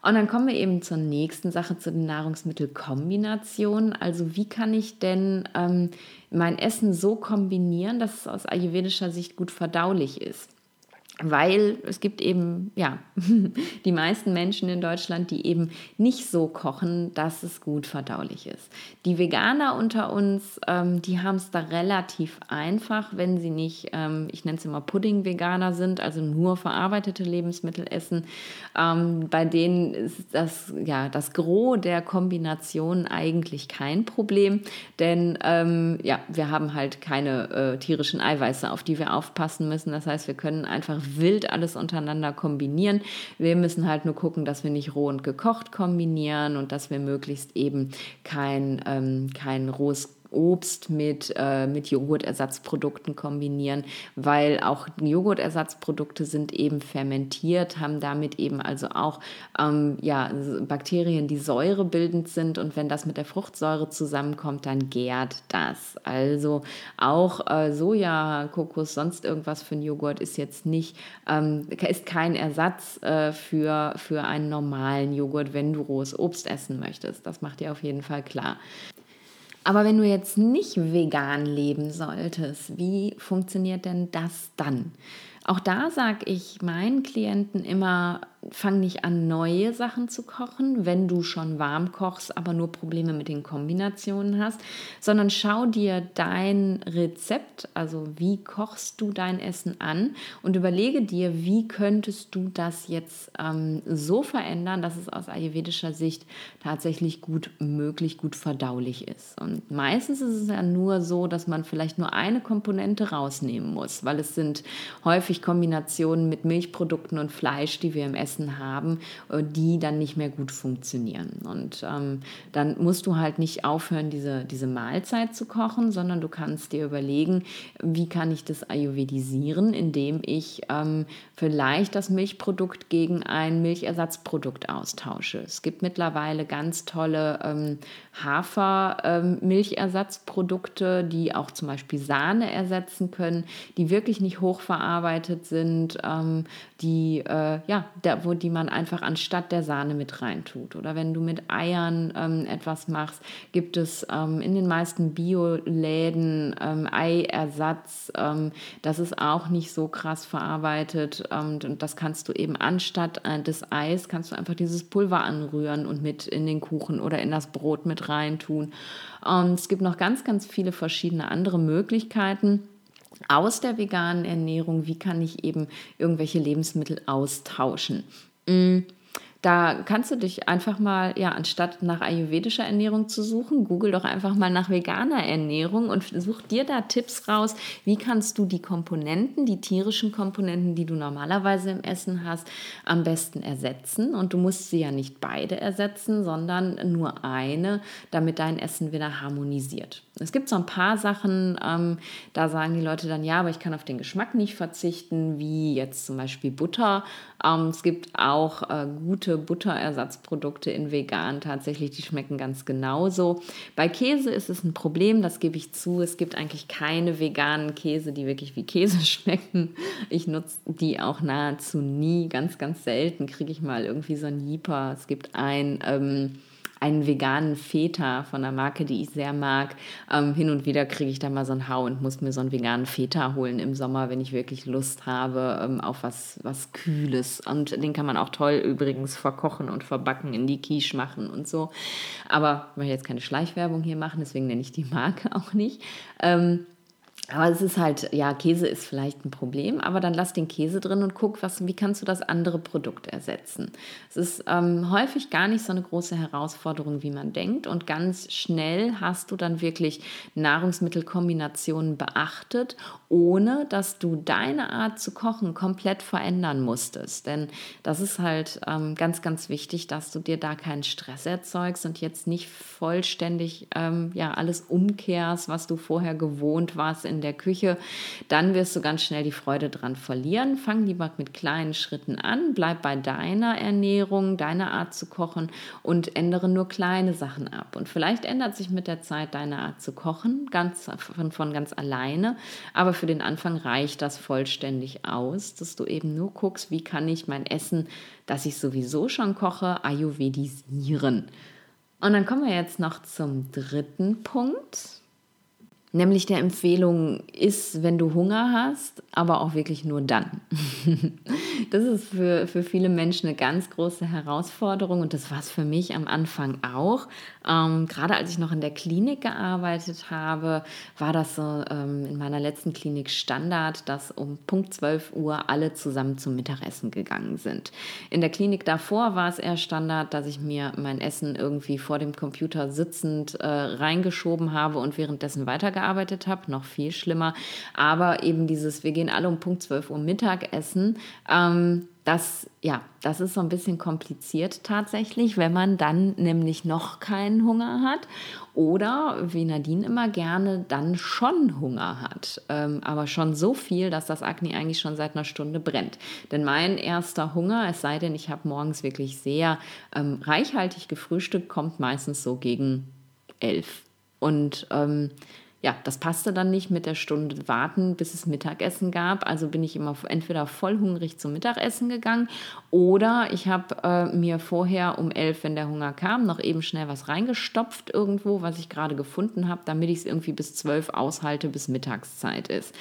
Und dann kommen wir eben zur nächsten Sache, zu den Nahrungsmittelkombinationen. Also wie kann ich denn ähm, mein Essen so kombinieren, dass es aus ayurvedischer Sicht gut verdaulich ist? Weil es gibt eben, ja, <laughs> die meisten Menschen in Deutschland, die eben nicht so kochen, dass es gut verdaulich ist. Die Veganer unter uns, ähm, die haben es da relativ einfach, wenn sie nicht, ähm, ich nenne es immer Pudding-Veganer sind, also nur verarbeitete Lebensmittel essen. Ähm, bei denen ist das, ja, das Gros der Kombination eigentlich kein Problem, denn ähm, ja, wir haben halt keine äh, tierischen Eiweiße, auf die wir aufpassen müssen. Das heißt, wir können einfach wild alles untereinander kombinieren. Wir müssen halt nur gucken, dass wir nicht roh und gekocht kombinieren und dass wir möglichst eben kein, ähm, kein rohes Obst mit, äh, mit Joghurtersatzprodukten kombinieren, weil auch Joghurtersatzprodukte sind eben fermentiert, haben damit eben also auch ähm, ja, Bakterien, die säurebildend sind und wenn das mit der Fruchtsäure zusammenkommt, dann gärt das. Also auch äh, Soja, Kokos, sonst irgendwas für einen Joghurt ist jetzt nicht, ähm, ist kein Ersatz äh, für, für einen normalen Joghurt, wenn du rohes Obst essen möchtest. Das macht dir auf jeden Fall klar. Aber wenn du jetzt nicht vegan leben solltest, wie funktioniert denn das dann? Auch da sage ich meinen Klienten immer, fang nicht an, neue Sachen zu kochen, wenn du schon warm kochst, aber nur Probleme mit den Kombinationen hast, sondern schau dir dein Rezept, also wie kochst du dein Essen an und überlege dir, wie könntest du das jetzt ähm, so verändern, dass es aus ayurvedischer Sicht tatsächlich gut möglich, gut verdaulich ist. Und meistens ist es ja nur so, dass man vielleicht nur eine Komponente rausnehmen muss, weil es sind häufig Kombinationen mit Milchprodukten und Fleisch, die wir im Essen Essen haben, äh, die dann nicht mehr gut funktionieren. Und ähm, dann musst du halt nicht aufhören, diese, diese Mahlzeit zu kochen, sondern du kannst dir überlegen, wie kann ich das ayurvedisieren, indem ich ähm, vielleicht das Milchprodukt gegen ein Milchersatzprodukt austausche. Es gibt mittlerweile ganz tolle ähm, Hafermilchersatzprodukte, ähm, die auch zum Beispiel Sahne ersetzen können, die wirklich nicht hochverarbeitet sind, ähm, die äh, ja, da, wo die man einfach anstatt der Sahne mit reintut. Oder wenn du mit Eiern ähm, etwas machst, gibt es ähm, in den meisten Bioläden ähm, Eiersatz. Ähm, das ist auch nicht so krass verarbeitet. Ähm, und das kannst du eben anstatt äh, des Eis, kannst du einfach dieses Pulver anrühren und mit in den Kuchen oder in das Brot mit reintun. Und es gibt noch ganz, ganz viele verschiedene andere Möglichkeiten aus der veganen Ernährung, wie kann ich eben irgendwelche Lebensmittel austauschen. Mm. Da kannst du dich einfach mal, ja, anstatt nach ayurvedischer Ernährung zu suchen, google doch einfach mal nach veganer Ernährung und such dir da Tipps raus, wie kannst du die Komponenten, die tierischen Komponenten, die du normalerweise im Essen hast, am besten ersetzen. Und du musst sie ja nicht beide ersetzen, sondern nur eine, damit dein Essen wieder harmonisiert. Es gibt so ein paar Sachen, ähm, da sagen die Leute dann, ja, aber ich kann auf den Geschmack nicht verzichten, wie jetzt zum Beispiel Butter. Ähm, es gibt auch äh, gute Butterersatzprodukte in vegan tatsächlich, die schmecken ganz genauso. Bei Käse ist es ein Problem, das gebe ich zu. Es gibt eigentlich keine veganen Käse, die wirklich wie Käse <laughs> schmecken. Ich nutze die auch nahezu nie, ganz, ganz selten kriege ich mal irgendwie so ein Jeeper. Es gibt ein... Ähm, einen veganen Feta von einer Marke, die ich sehr mag. Ähm, hin und wieder kriege ich da mal so einen Hau und muss mir so einen veganen Feta holen im Sommer, wenn ich wirklich Lust habe ähm, auf was, was Kühles. Und den kann man auch toll übrigens verkochen und verbacken, in die Quiche machen und so. Aber ich möchte jetzt keine Schleichwerbung hier machen, deswegen nenne ich die Marke <laughs> auch nicht. Ähm, aber es ist halt, ja, Käse ist vielleicht ein Problem, aber dann lass den Käse drin und guck, was, wie kannst du das andere Produkt ersetzen. Es ist ähm, häufig gar nicht so eine große Herausforderung, wie man denkt. Und ganz schnell hast du dann wirklich Nahrungsmittelkombinationen beachtet, ohne dass du deine Art zu kochen komplett verändern musstest. Denn das ist halt ähm, ganz, ganz wichtig, dass du dir da keinen Stress erzeugst und jetzt nicht vollständig ähm, ja, alles umkehrst, was du vorher gewohnt warst in der Küche, dann wirst du ganz schnell die Freude dran verlieren. Fang lieber mit kleinen Schritten an, bleib bei deiner Ernährung, deiner Art zu kochen und ändere nur kleine Sachen ab. Und vielleicht ändert sich mit der Zeit deine Art zu kochen, ganz von, von ganz alleine, aber für den Anfang reicht das vollständig aus, dass du eben nur guckst, wie kann ich mein Essen, das ich sowieso schon koche, ayurvedisieren. Und dann kommen wir jetzt noch zum dritten Punkt nämlich der Empfehlung ist, wenn du Hunger hast, aber auch wirklich nur dann. <laughs> das ist für, für viele Menschen eine ganz große Herausforderung und das war es für mich am Anfang auch. Ähm, gerade als ich noch in der Klinik gearbeitet habe, war das so ähm, in meiner letzten Klinik Standard, dass um Punkt 12 Uhr alle zusammen zum Mittagessen gegangen sind. In der Klinik davor war es eher Standard, dass ich mir mein Essen irgendwie vor dem Computer sitzend äh, reingeschoben habe und währenddessen weitergearbeitet gearbeitet habe, noch viel schlimmer. Aber eben dieses, wir gehen alle um Punkt 12 Uhr Mittagessen, ähm, das, ja, das ist so ein bisschen kompliziert tatsächlich, wenn man dann nämlich noch keinen Hunger hat oder, wie Nadine immer gerne, dann schon Hunger hat. Ähm, aber schon so viel, dass das Akne eigentlich schon seit einer Stunde brennt. Denn mein erster Hunger, es sei denn, ich habe morgens wirklich sehr ähm, reichhaltig gefrühstückt, kommt meistens so gegen elf. Und ähm, ja, das passte dann nicht mit der Stunde warten, bis es Mittagessen gab. Also bin ich immer entweder voll hungrig zum Mittagessen gegangen oder ich habe äh, mir vorher um elf, wenn der Hunger kam, noch eben schnell was reingestopft irgendwo, was ich gerade gefunden habe, damit ich es irgendwie bis zwölf aushalte, bis Mittagszeit ist.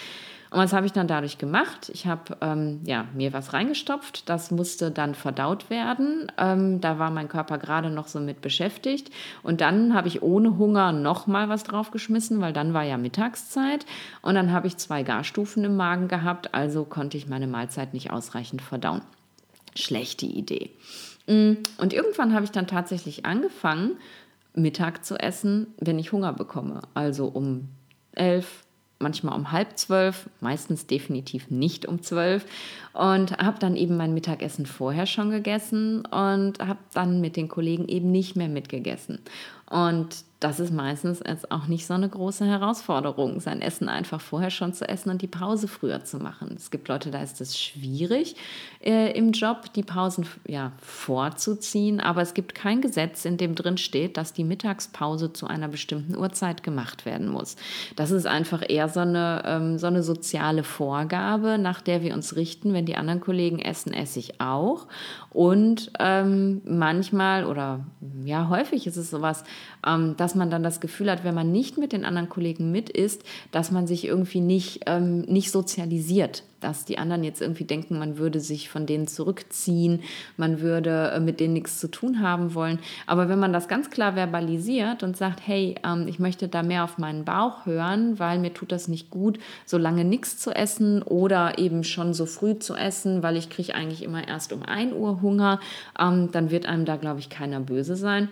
Und was habe ich dann dadurch gemacht? Ich habe ähm, ja, mir was reingestopft, das musste dann verdaut werden. Ähm, da war mein Körper gerade noch so mit beschäftigt. Und dann habe ich ohne Hunger nochmal was draufgeschmissen, weil dann war ja Mittagszeit. Und dann habe ich zwei Garstufen im Magen gehabt, also konnte ich meine Mahlzeit nicht ausreichend verdauen. Schlechte Idee. Mm, und irgendwann habe ich dann tatsächlich angefangen, Mittag zu essen, wenn ich Hunger bekomme. Also um elf, manchmal um halb zwölf, meistens definitiv nicht um zwölf und habe dann eben mein Mittagessen vorher schon gegessen und habe dann mit den Kollegen eben nicht mehr mitgegessen. Und das ist meistens jetzt auch nicht so eine große Herausforderung, sein Essen einfach vorher schon zu essen und die Pause früher zu machen. Es gibt Leute, da ist es schwierig äh, im Job, die Pausen ja, vorzuziehen, aber es gibt kein Gesetz, in dem drin steht, dass die Mittagspause zu einer bestimmten Uhrzeit gemacht werden muss. Das ist einfach eher so eine, ähm, so eine soziale Vorgabe, nach der wir uns richten. Wenn die anderen Kollegen essen, esse ich auch. Und ähm, manchmal oder ja, häufig ist es sowas, ähm, dass man dann das Gefühl hat, wenn man nicht mit den anderen Kollegen mit ist, dass man sich irgendwie nicht, ähm, nicht sozialisiert dass die anderen jetzt irgendwie denken, man würde sich von denen zurückziehen, man würde äh, mit denen nichts zu tun haben wollen. Aber wenn man das ganz klar verbalisiert und sagt, hey, ähm, ich möchte da mehr auf meinen Bauch hören, weil mir tut das nicht gut, so lange nichts zu essen oder eben schon so früh zu essen, weil ich kriege eigentlich immer erst um 1 Uhr Hunger, ähm, dann wird einem da, glaube ich, keiner böse sein.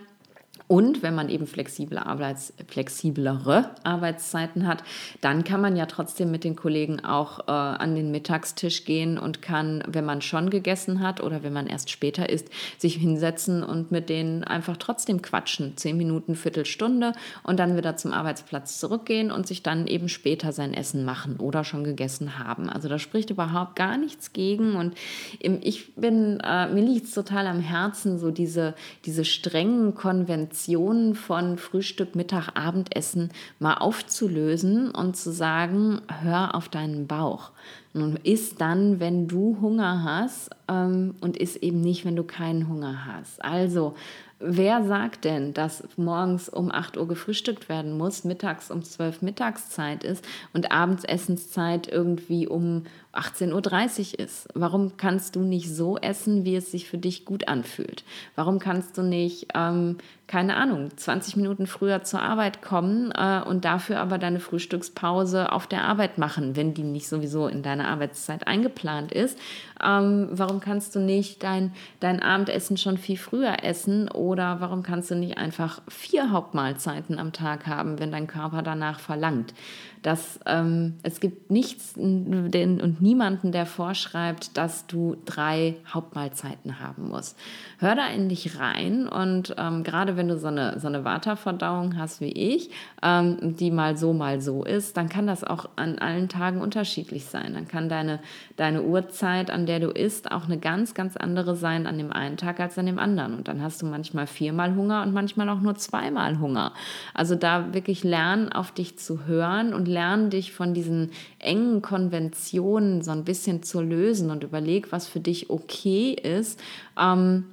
Und wenn man eben flexible Arbeits, flexiblere Arbeitszeiten hat, dann kann man ja trotzdem mit den Kollegen auch äh, an den Mittagstisch gehen und kann, wenn man schon gegessen hat oder wenn man erst später isst, sich hinsetzen und mit denen einfach trotzdem quatschen. Zehn Minuten, Viertelstunde und dann wieder zum Arbeitsplatz zurückgehen und sich dann eben später sein Essen machen oder schon gegessen haben. Also da spricht überhaupt gar nichts gegen. Und ich bin, äh, mir liegt es total am Herzen, so diese, diese strengen Konventionen Konzeptionen von Frühstück, Mittag, Abendessen mal aufzulösen und zu sagen, hör auf deinen Bauch. Und isst dann, wenn du Hunger hast ähm, und isst eben nicht, wenn du keinen Hunger hast. Also Wer sagt denn, dass morgens um 8 Uhr gefrühstückt werden muss, mittags um 12 Mittagszeit ist und abends Essenszeit irgendwie um 18.30 Uhr ist? Warum kannst du nicht so essen, wie es sich für dich gut anfühlt? Warum kannst du nicht, ähm, keine Ahnung, 20 Minuten früher zur Arbeit kommen äh, und dafür aber deine Frühstückspause auf der Arbeit machen, wenn die nicht sowieso in deine Arbeitszeit eingeplant ist? Ähm, warum kannst du nicht dein, dein Abendessen schon viel früher essen oder warum kannst du nicht einfach vier Hauptmahlzeiten am Tag haben, wenn dein Körper danach verlangt? dass ähm, es gibt nichts den, und niemanden, der vorschreibt, dass du drei Hauptmahlzeiten haben musst. Hör da in dich rein und ähm, gerade wenn du so eine, so eine Waterverdauung hast wie ich, ähm, die mal so, mal so ist, dann kann das auch an allen Tagen unterschiedlich sein. Dann kann deine, deine Uhrzeit, an der du isst, auch eine ganz, ganz andere sein an dem einen Tag als an dem anderen. Und dann hast du manchmal viermal Hunger und manchmal auch nur zweimal Hunger. Also da wirklich lernen, auf dich zu hören und lern dich von diesen engen Konventionen so ein bisschen zu lösen und überleg, was für dich okay ist. Ähm,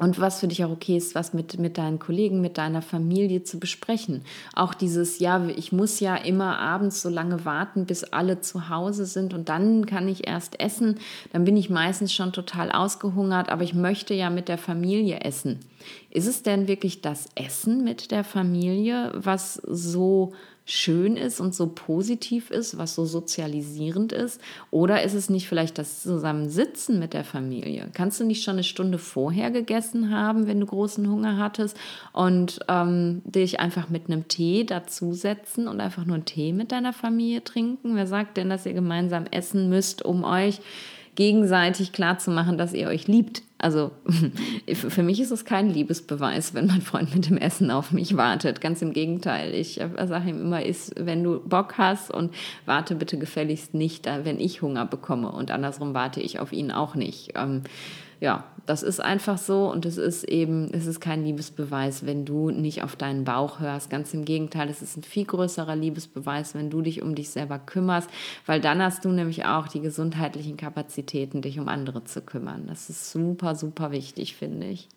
und was für dich auch okay ist, was mit, mit deinen Kollegen, mit deiner Familie zu besprechen. Auch dieses, ja, ich muss ja immer abends so lange warten, bis alle zu Hause sind und dann kann ich erst essen. Dann bin ich meistens schon total ausgehungert, aber ich möchte ja mit der Familie essen. Ist es denn wirklich das Essen mit der Familie, was so schön ist und so positiv ist, was so sozialisierend ist? Oder ist es nicht vielleicht das Zusammensitzen mit der Familie? Kannst du nicht schon eine Stunde vorher gegessen haben, wenn du großen Hunger hattest und ähm, dich einfach mit einem Tee dazusetzen und einfach nur einen Tee mit deiner Familie trinken? Wer sagt denn, dass ihr gemeinsam essen müsst, um euch gegenseitig klarzumachen, dass ihr euch liebt. Also <laughs> für mich ist es kein Liebesbeweis, wenn mein Freund mit dem Essen auf mich wartet. Ganz im Gegenteil. Ich sage ihm immer, ist, wenn du Bock hast und warte bitte gefälligst nicht, wenn ich Hunger bekomme. Und andersrum warte ich auf ihn auch nicht. Ähm, ja, das ist einfach so und es ist eben, es ist kein Liebesbeweis, wenn du nicht auf deinen Bauch hörst. Ganz im Gegenteil, es ist ein viel größerer Liebesbeweis, wenn du dich um dich selber kümmerst, weil dann hast du nämlich auch die gesundheitlichen Kapazitäten, dich um andere zu kümmern. Das ist super, super wichtig, finde ich.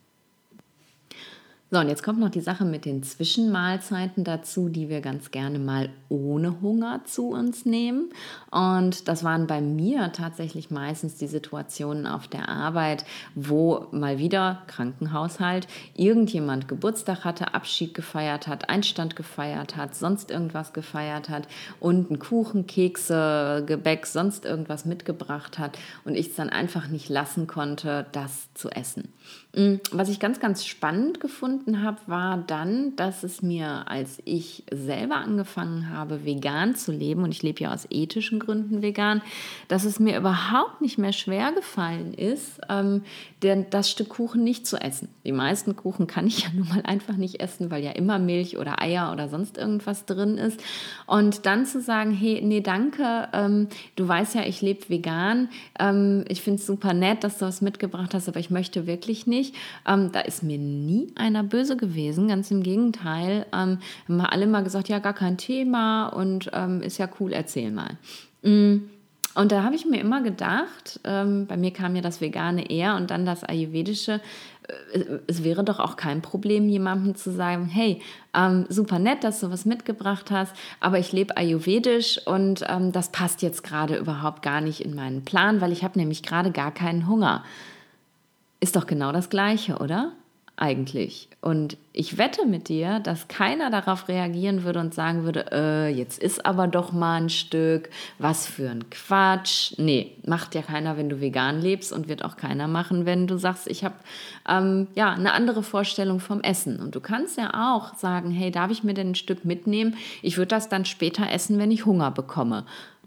So, und jetzt kommt noch die Sache mit den Zwischenmahlzeiten dazu, die wir ganz gerne mal ohne Hunger zu uns nehmen. Und das waren bei mir tatsächlich meistens die Situationen auf der Arbeit, wo mal wieder Krankenhaushalt, irgendjemand Geburtstag hatte, Abschied gefeiert hat, Einstand gefeiert hat, sonst irgendwas gefeiert hat und einen Kuchen, Kekse, Gebäck, sonst irgendwas mitgebracht hat und ich es dann einfach nicht lassen konnte, das zu essen. Mm, was ich ganz, ganz spannend gefunden habe, war dann, dass es mir, als ich selber angefangen habe, vegan zu leben, und ich lebe ja aus ethischen Gründen vegan, dass es mir überhaupt nicht mehr schwer gefallen ist, ähm, den, das Stück Kuchen nicht zu essen. Die meisten Kuchen kann ich <laughs> ja nun mal einfach nicht essen, weil ja immer Milch oder Eier oder sonst irgendwas drin ist. Und dann zu sagen, hey, nee, danke, ähm, du weißt ja, ich lebe vegan, ähm, ich finde es super nett, dass du was mitgebracht hast, aber ich möchte wirklich nicht nicht. Ähm, da ist mir nie einer böse gewesen, ganz im Gegenteil. Ähm, haben alle mal gesagt, ja, gar kein Thema und ähm, ist ja cool, erzähl mal. Mm. Und da habe ich mir immer gedacht, ähm, bei mir kam ja das Vegane eher und dann das Ayurvedische, äh, es wäre doch auch kein Problem, jemandem zu sagen, hey, ähm, super nett, dass du was mitgebracht hast, aber ich lebe ayurvedisch und ähm, das passt jetzt gerade überhaupt gar nicht in meinen Plan, weil ich habe nämlich gerade gar keinen Hunger. Ist doch genau das Gleiche, oder? Eigentlich. Und ich wette mit dir, dass keiner darauf reagieren würde und sagen würde, äh, jetzt ist aber doch mal ein Stück, was für ein Quatsch. Nee, macht ja keiner, wenn du vegan lebst und wird auch keiner machen, wenn du sagst, ich habe ähm, ja eine andere Vorstellung vom Essen. Und du kannst ja auch sagen, hey, darf ich mir denn ein Stück mitnehmen? Ich würde das dann später essen, wenn ich Hunger bekomme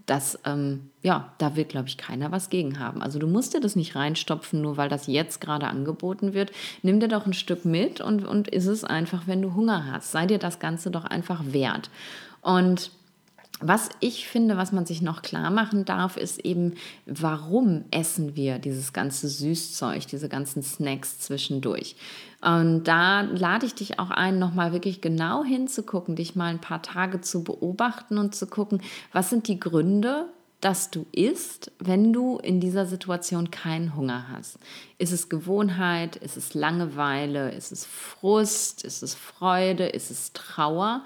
das, ähm, ja, da wird, glaube ich, keiner was gegen haben. Also du musst dir das nicht reinstopfen, nur weil das jetzt gerade angeboten wird. Nimm dir doch ein Stück mit und, und ist es einfach, wenn du Hunger hast. Sei dir das Ganze doch einfach wert. Und was ich finde, was man sich noch klar machen darf, ist eben, warum essen wir dieses ganze Süßzeug, diese ganzen Snacks zwischendurch. Und da lade ich dich auch ein, nochmal wirklich genau hinzugucken, dich mal ein paar Tage zu beobachten und zu gucken, was sind die Gründe, dass du isst, wenn du in dieser Situation keinen Hunger hast. Ist es Gewohnheit? Ist es Langeweile? Ist es Frust? Ist es Freude? Ist es Trauer?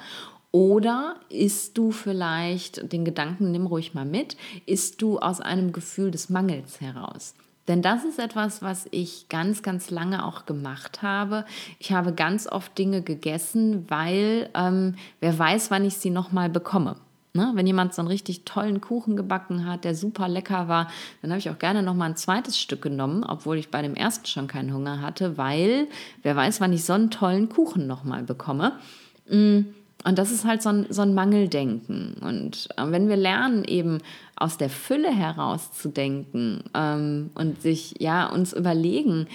Oder isst du vielleicht, den Gedanken nimm ruhig mal mit, isst du aus einem Gefühl des Mangels heraus? Denn das ist etwas, was ich ganz, ganz lange auch gemacht habe. Ich habe ganz oft Dinge gegessen, weil ähm, wer weiß, wann ich sie nochmal bekomme. Ne? Wenn jemand so einen richtig tollen Kuchen gebacken hat, der super lecker war, dann habe ich auch gerne noch mal ein zweites Stück genommen, obwohl ich bei dem ersten schon keinen Hunger hatte, weil wer weiß, wann ich so einen tollen Kuchen noch mal bekomme. Mm, und das ist halt so ein, so ein Mangeldenken. Und äh, wenn wir lernen, eben aus der Fülle heraus zu denken ähm, und sich ja uns überlegen,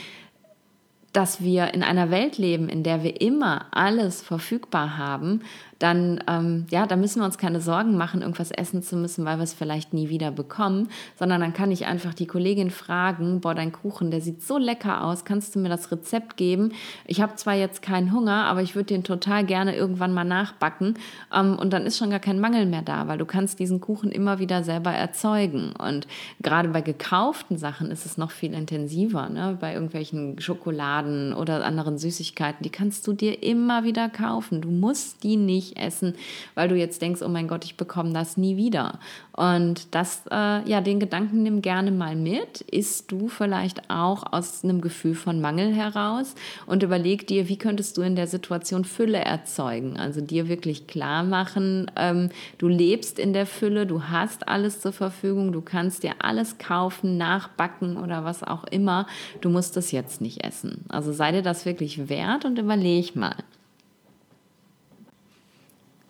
dass wir in einer Welt leben, in der wir immer alles verfügbar haben, dann, ähm, ja, da müssen wir uns keine Sorgen machen, irgendwas essen zu müssen, weil wir es vielleicht nie wieder bekommen, sondern dann kann ich einfach die Kollegin fragen, boah, dein Kuchen, der sieht so lecker aus, kannst du mir das Rezept geben? Ich habe zwar jetzt keinen Hunger, aber ich würde den total gerne irgendwann mal nachbacken ähm, und dann ist schon gar kein Mangel mehr da, weil du kannst diesen Kuchen immer wieder selber erzeugen und gerade bei gekauften Sachen ist es noch viel intensiver, ne? bei irgendwelchen Schokoladen oder anderen Süßigkeiten, die kannst du dir immer wieder kaufen, du musst die nicht nicht essen, weil du jetzt denkst, oh mein Gott, ich bekomme das nie wieder. Und das, äh, ja, den Gedanken nimm gerne mal mit. Isst du vielleicht auch aus einem Gefühl von Mangel heraus und überleg dir, wie könntest du in der Situation Fülle erzeugen? Also dir wirklich klar machen, ähm, du lebst in der Fülle, du hast alles zur Verfügung, du kannst dir alles kaufen, nachbacken oder was auch immer. Du musst es jetzt nicht essen. Also sei dir das wirklich wert und überleg mal.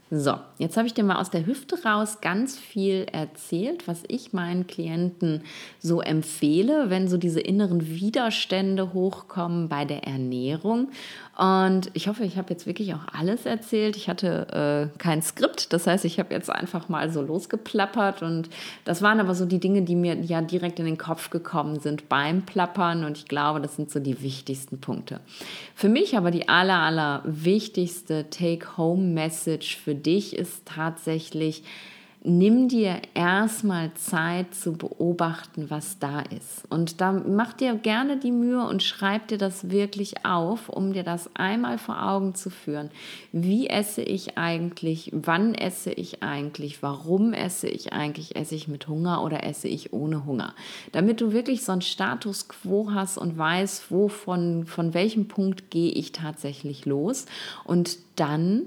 So, jetzt habe ich dir mal aus der Hüfte raus ganz viel erzählt, was ich meinen Klienten so empfehle, wenn so diese inneren Widerstände hochkommen bei der Ernährung. Und ich hoffe, ich habe jetzt wirklich auch alles erzählt. Ich hatte äh, kein Skript, das heißt, ich habe jetzt einfach mal so losgeplappert. Und das waren aber so die Dinge, die mir ja direkt in den Kopf gekommen sind beim Plappern. Und ich glaube, das sind so die wichtigsten Punkte. Für mich aber die aller, aller wichtigste Take-Home-Message für dich ist tatsächlich, nimm dir erstmal Zeit zu beobachten, was da ist. Und da mach dir gerne die Mühe und schreib dir das wirklich auf, um dir das einmal vor Augen zu führen. Wie esse ich eigentlich? Wann esse ich eigentlich? Warum esse ich eigentlich? Esse ich mit Hunger oder esse ich ohne Hunger? Damit du wirklich so einen Status quo hast und weißt, wovon, von welchem Punkt gehe ich tatsächlich los. Und dann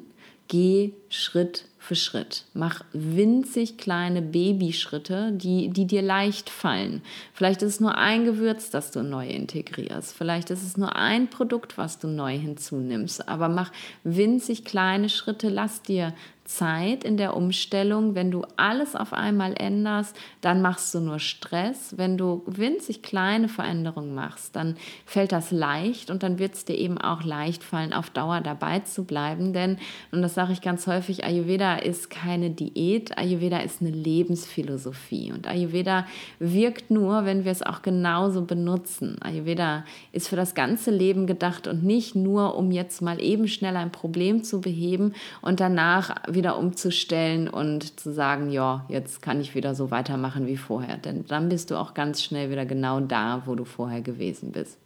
geh Schritt für Schritt. Mach winzig kleine Babyschritte, die, die dir leicht fallen. Vielleicht ist es nur ein Gewürz, das du neu integrierst. Vielleicht ist es nur ein Produkt, was du neu hinzunimmst. Aber mach winzig kleine Schritte. Lass dir Zeit in der Umstellung. Wenn du alles auf einmal änderst, dann machst du nur Stress. Wenn du winzig kleine Veränderungen machst, dann fällt das leicht und dann wird es dir eben auch leicht fallen, auf Dauer dabei zu bleiben. Denn, und das sage ich ganz häufig, Ayurveda ist keine Diät, Ayurveda ist eine Lebensphilosophie. Und Ayurveda wirkt nur, wenn wir es auch genauso benutzen. Ayurveda ist für das ganze Leben gedacht und nicht nur, um jetzt mal eben schnell ein Problem zu beheben und danach wieder wieder umzustellen und zu sagen, ja, jetzt kann ich wieder so weitermachen wie vorher. Denn dann bist du auch ganz schnell wieder genau da, wo du vorher gewesen bist.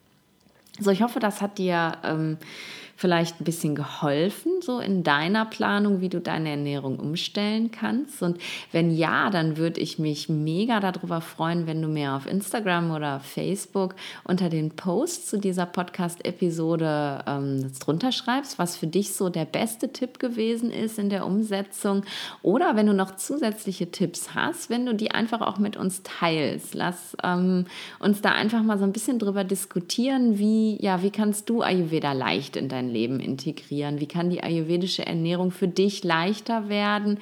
So, ich hoffe, das hat dir ähm, vielleicht ein bisschen geholfen, so in deiner Planung, wie du deine Ernährung umstellen kannst? Und wenn ja, dann würde ich mich mega darüber freuen, wenn du mir auf Instagram oder Facebook unter den Posts zu dieser Podcast-Episode ähm, drunter schreibst, was für dich so der beste Tipp gewesen ist in der Umsetzung. Oder wenn du noch zusätzliche Tipps hast, wenn du die einfach auch mit uns teilst. Lass ähm, uns da einfach mal so ein bisschen drüber diskutieren, wie, ja, wie kannst du Ayurveda leicht in dein dein Leben integrieren? Wie kann die ayurvedische Ernährung für dich leichter werden?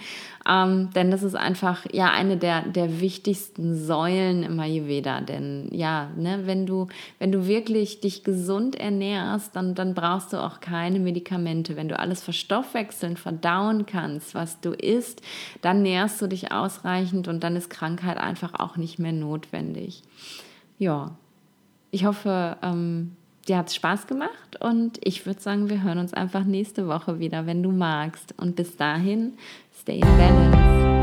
Ähm, denn das ist einfach ja eine der, der wichtigsten Säulen im Ayurveda. Denn ja, ne, wenn du, wenn du wirklich dich gesund ernährst, dann, dann brauchst du auch keine Medikamente. Wenn du alles verstoffwechseln, verdauen kannst, was du isst, dann nährst du dich ausreichend und dann ist Krankheit einfach auch nicht mehr notwendig. Ja, ich hoffe, ähm, dir hat es Spaß gemacht und ich würde sagen, wir hören uns einfach nächste Woche wieder, wenn du magst. Und bis dahin, stay in balance.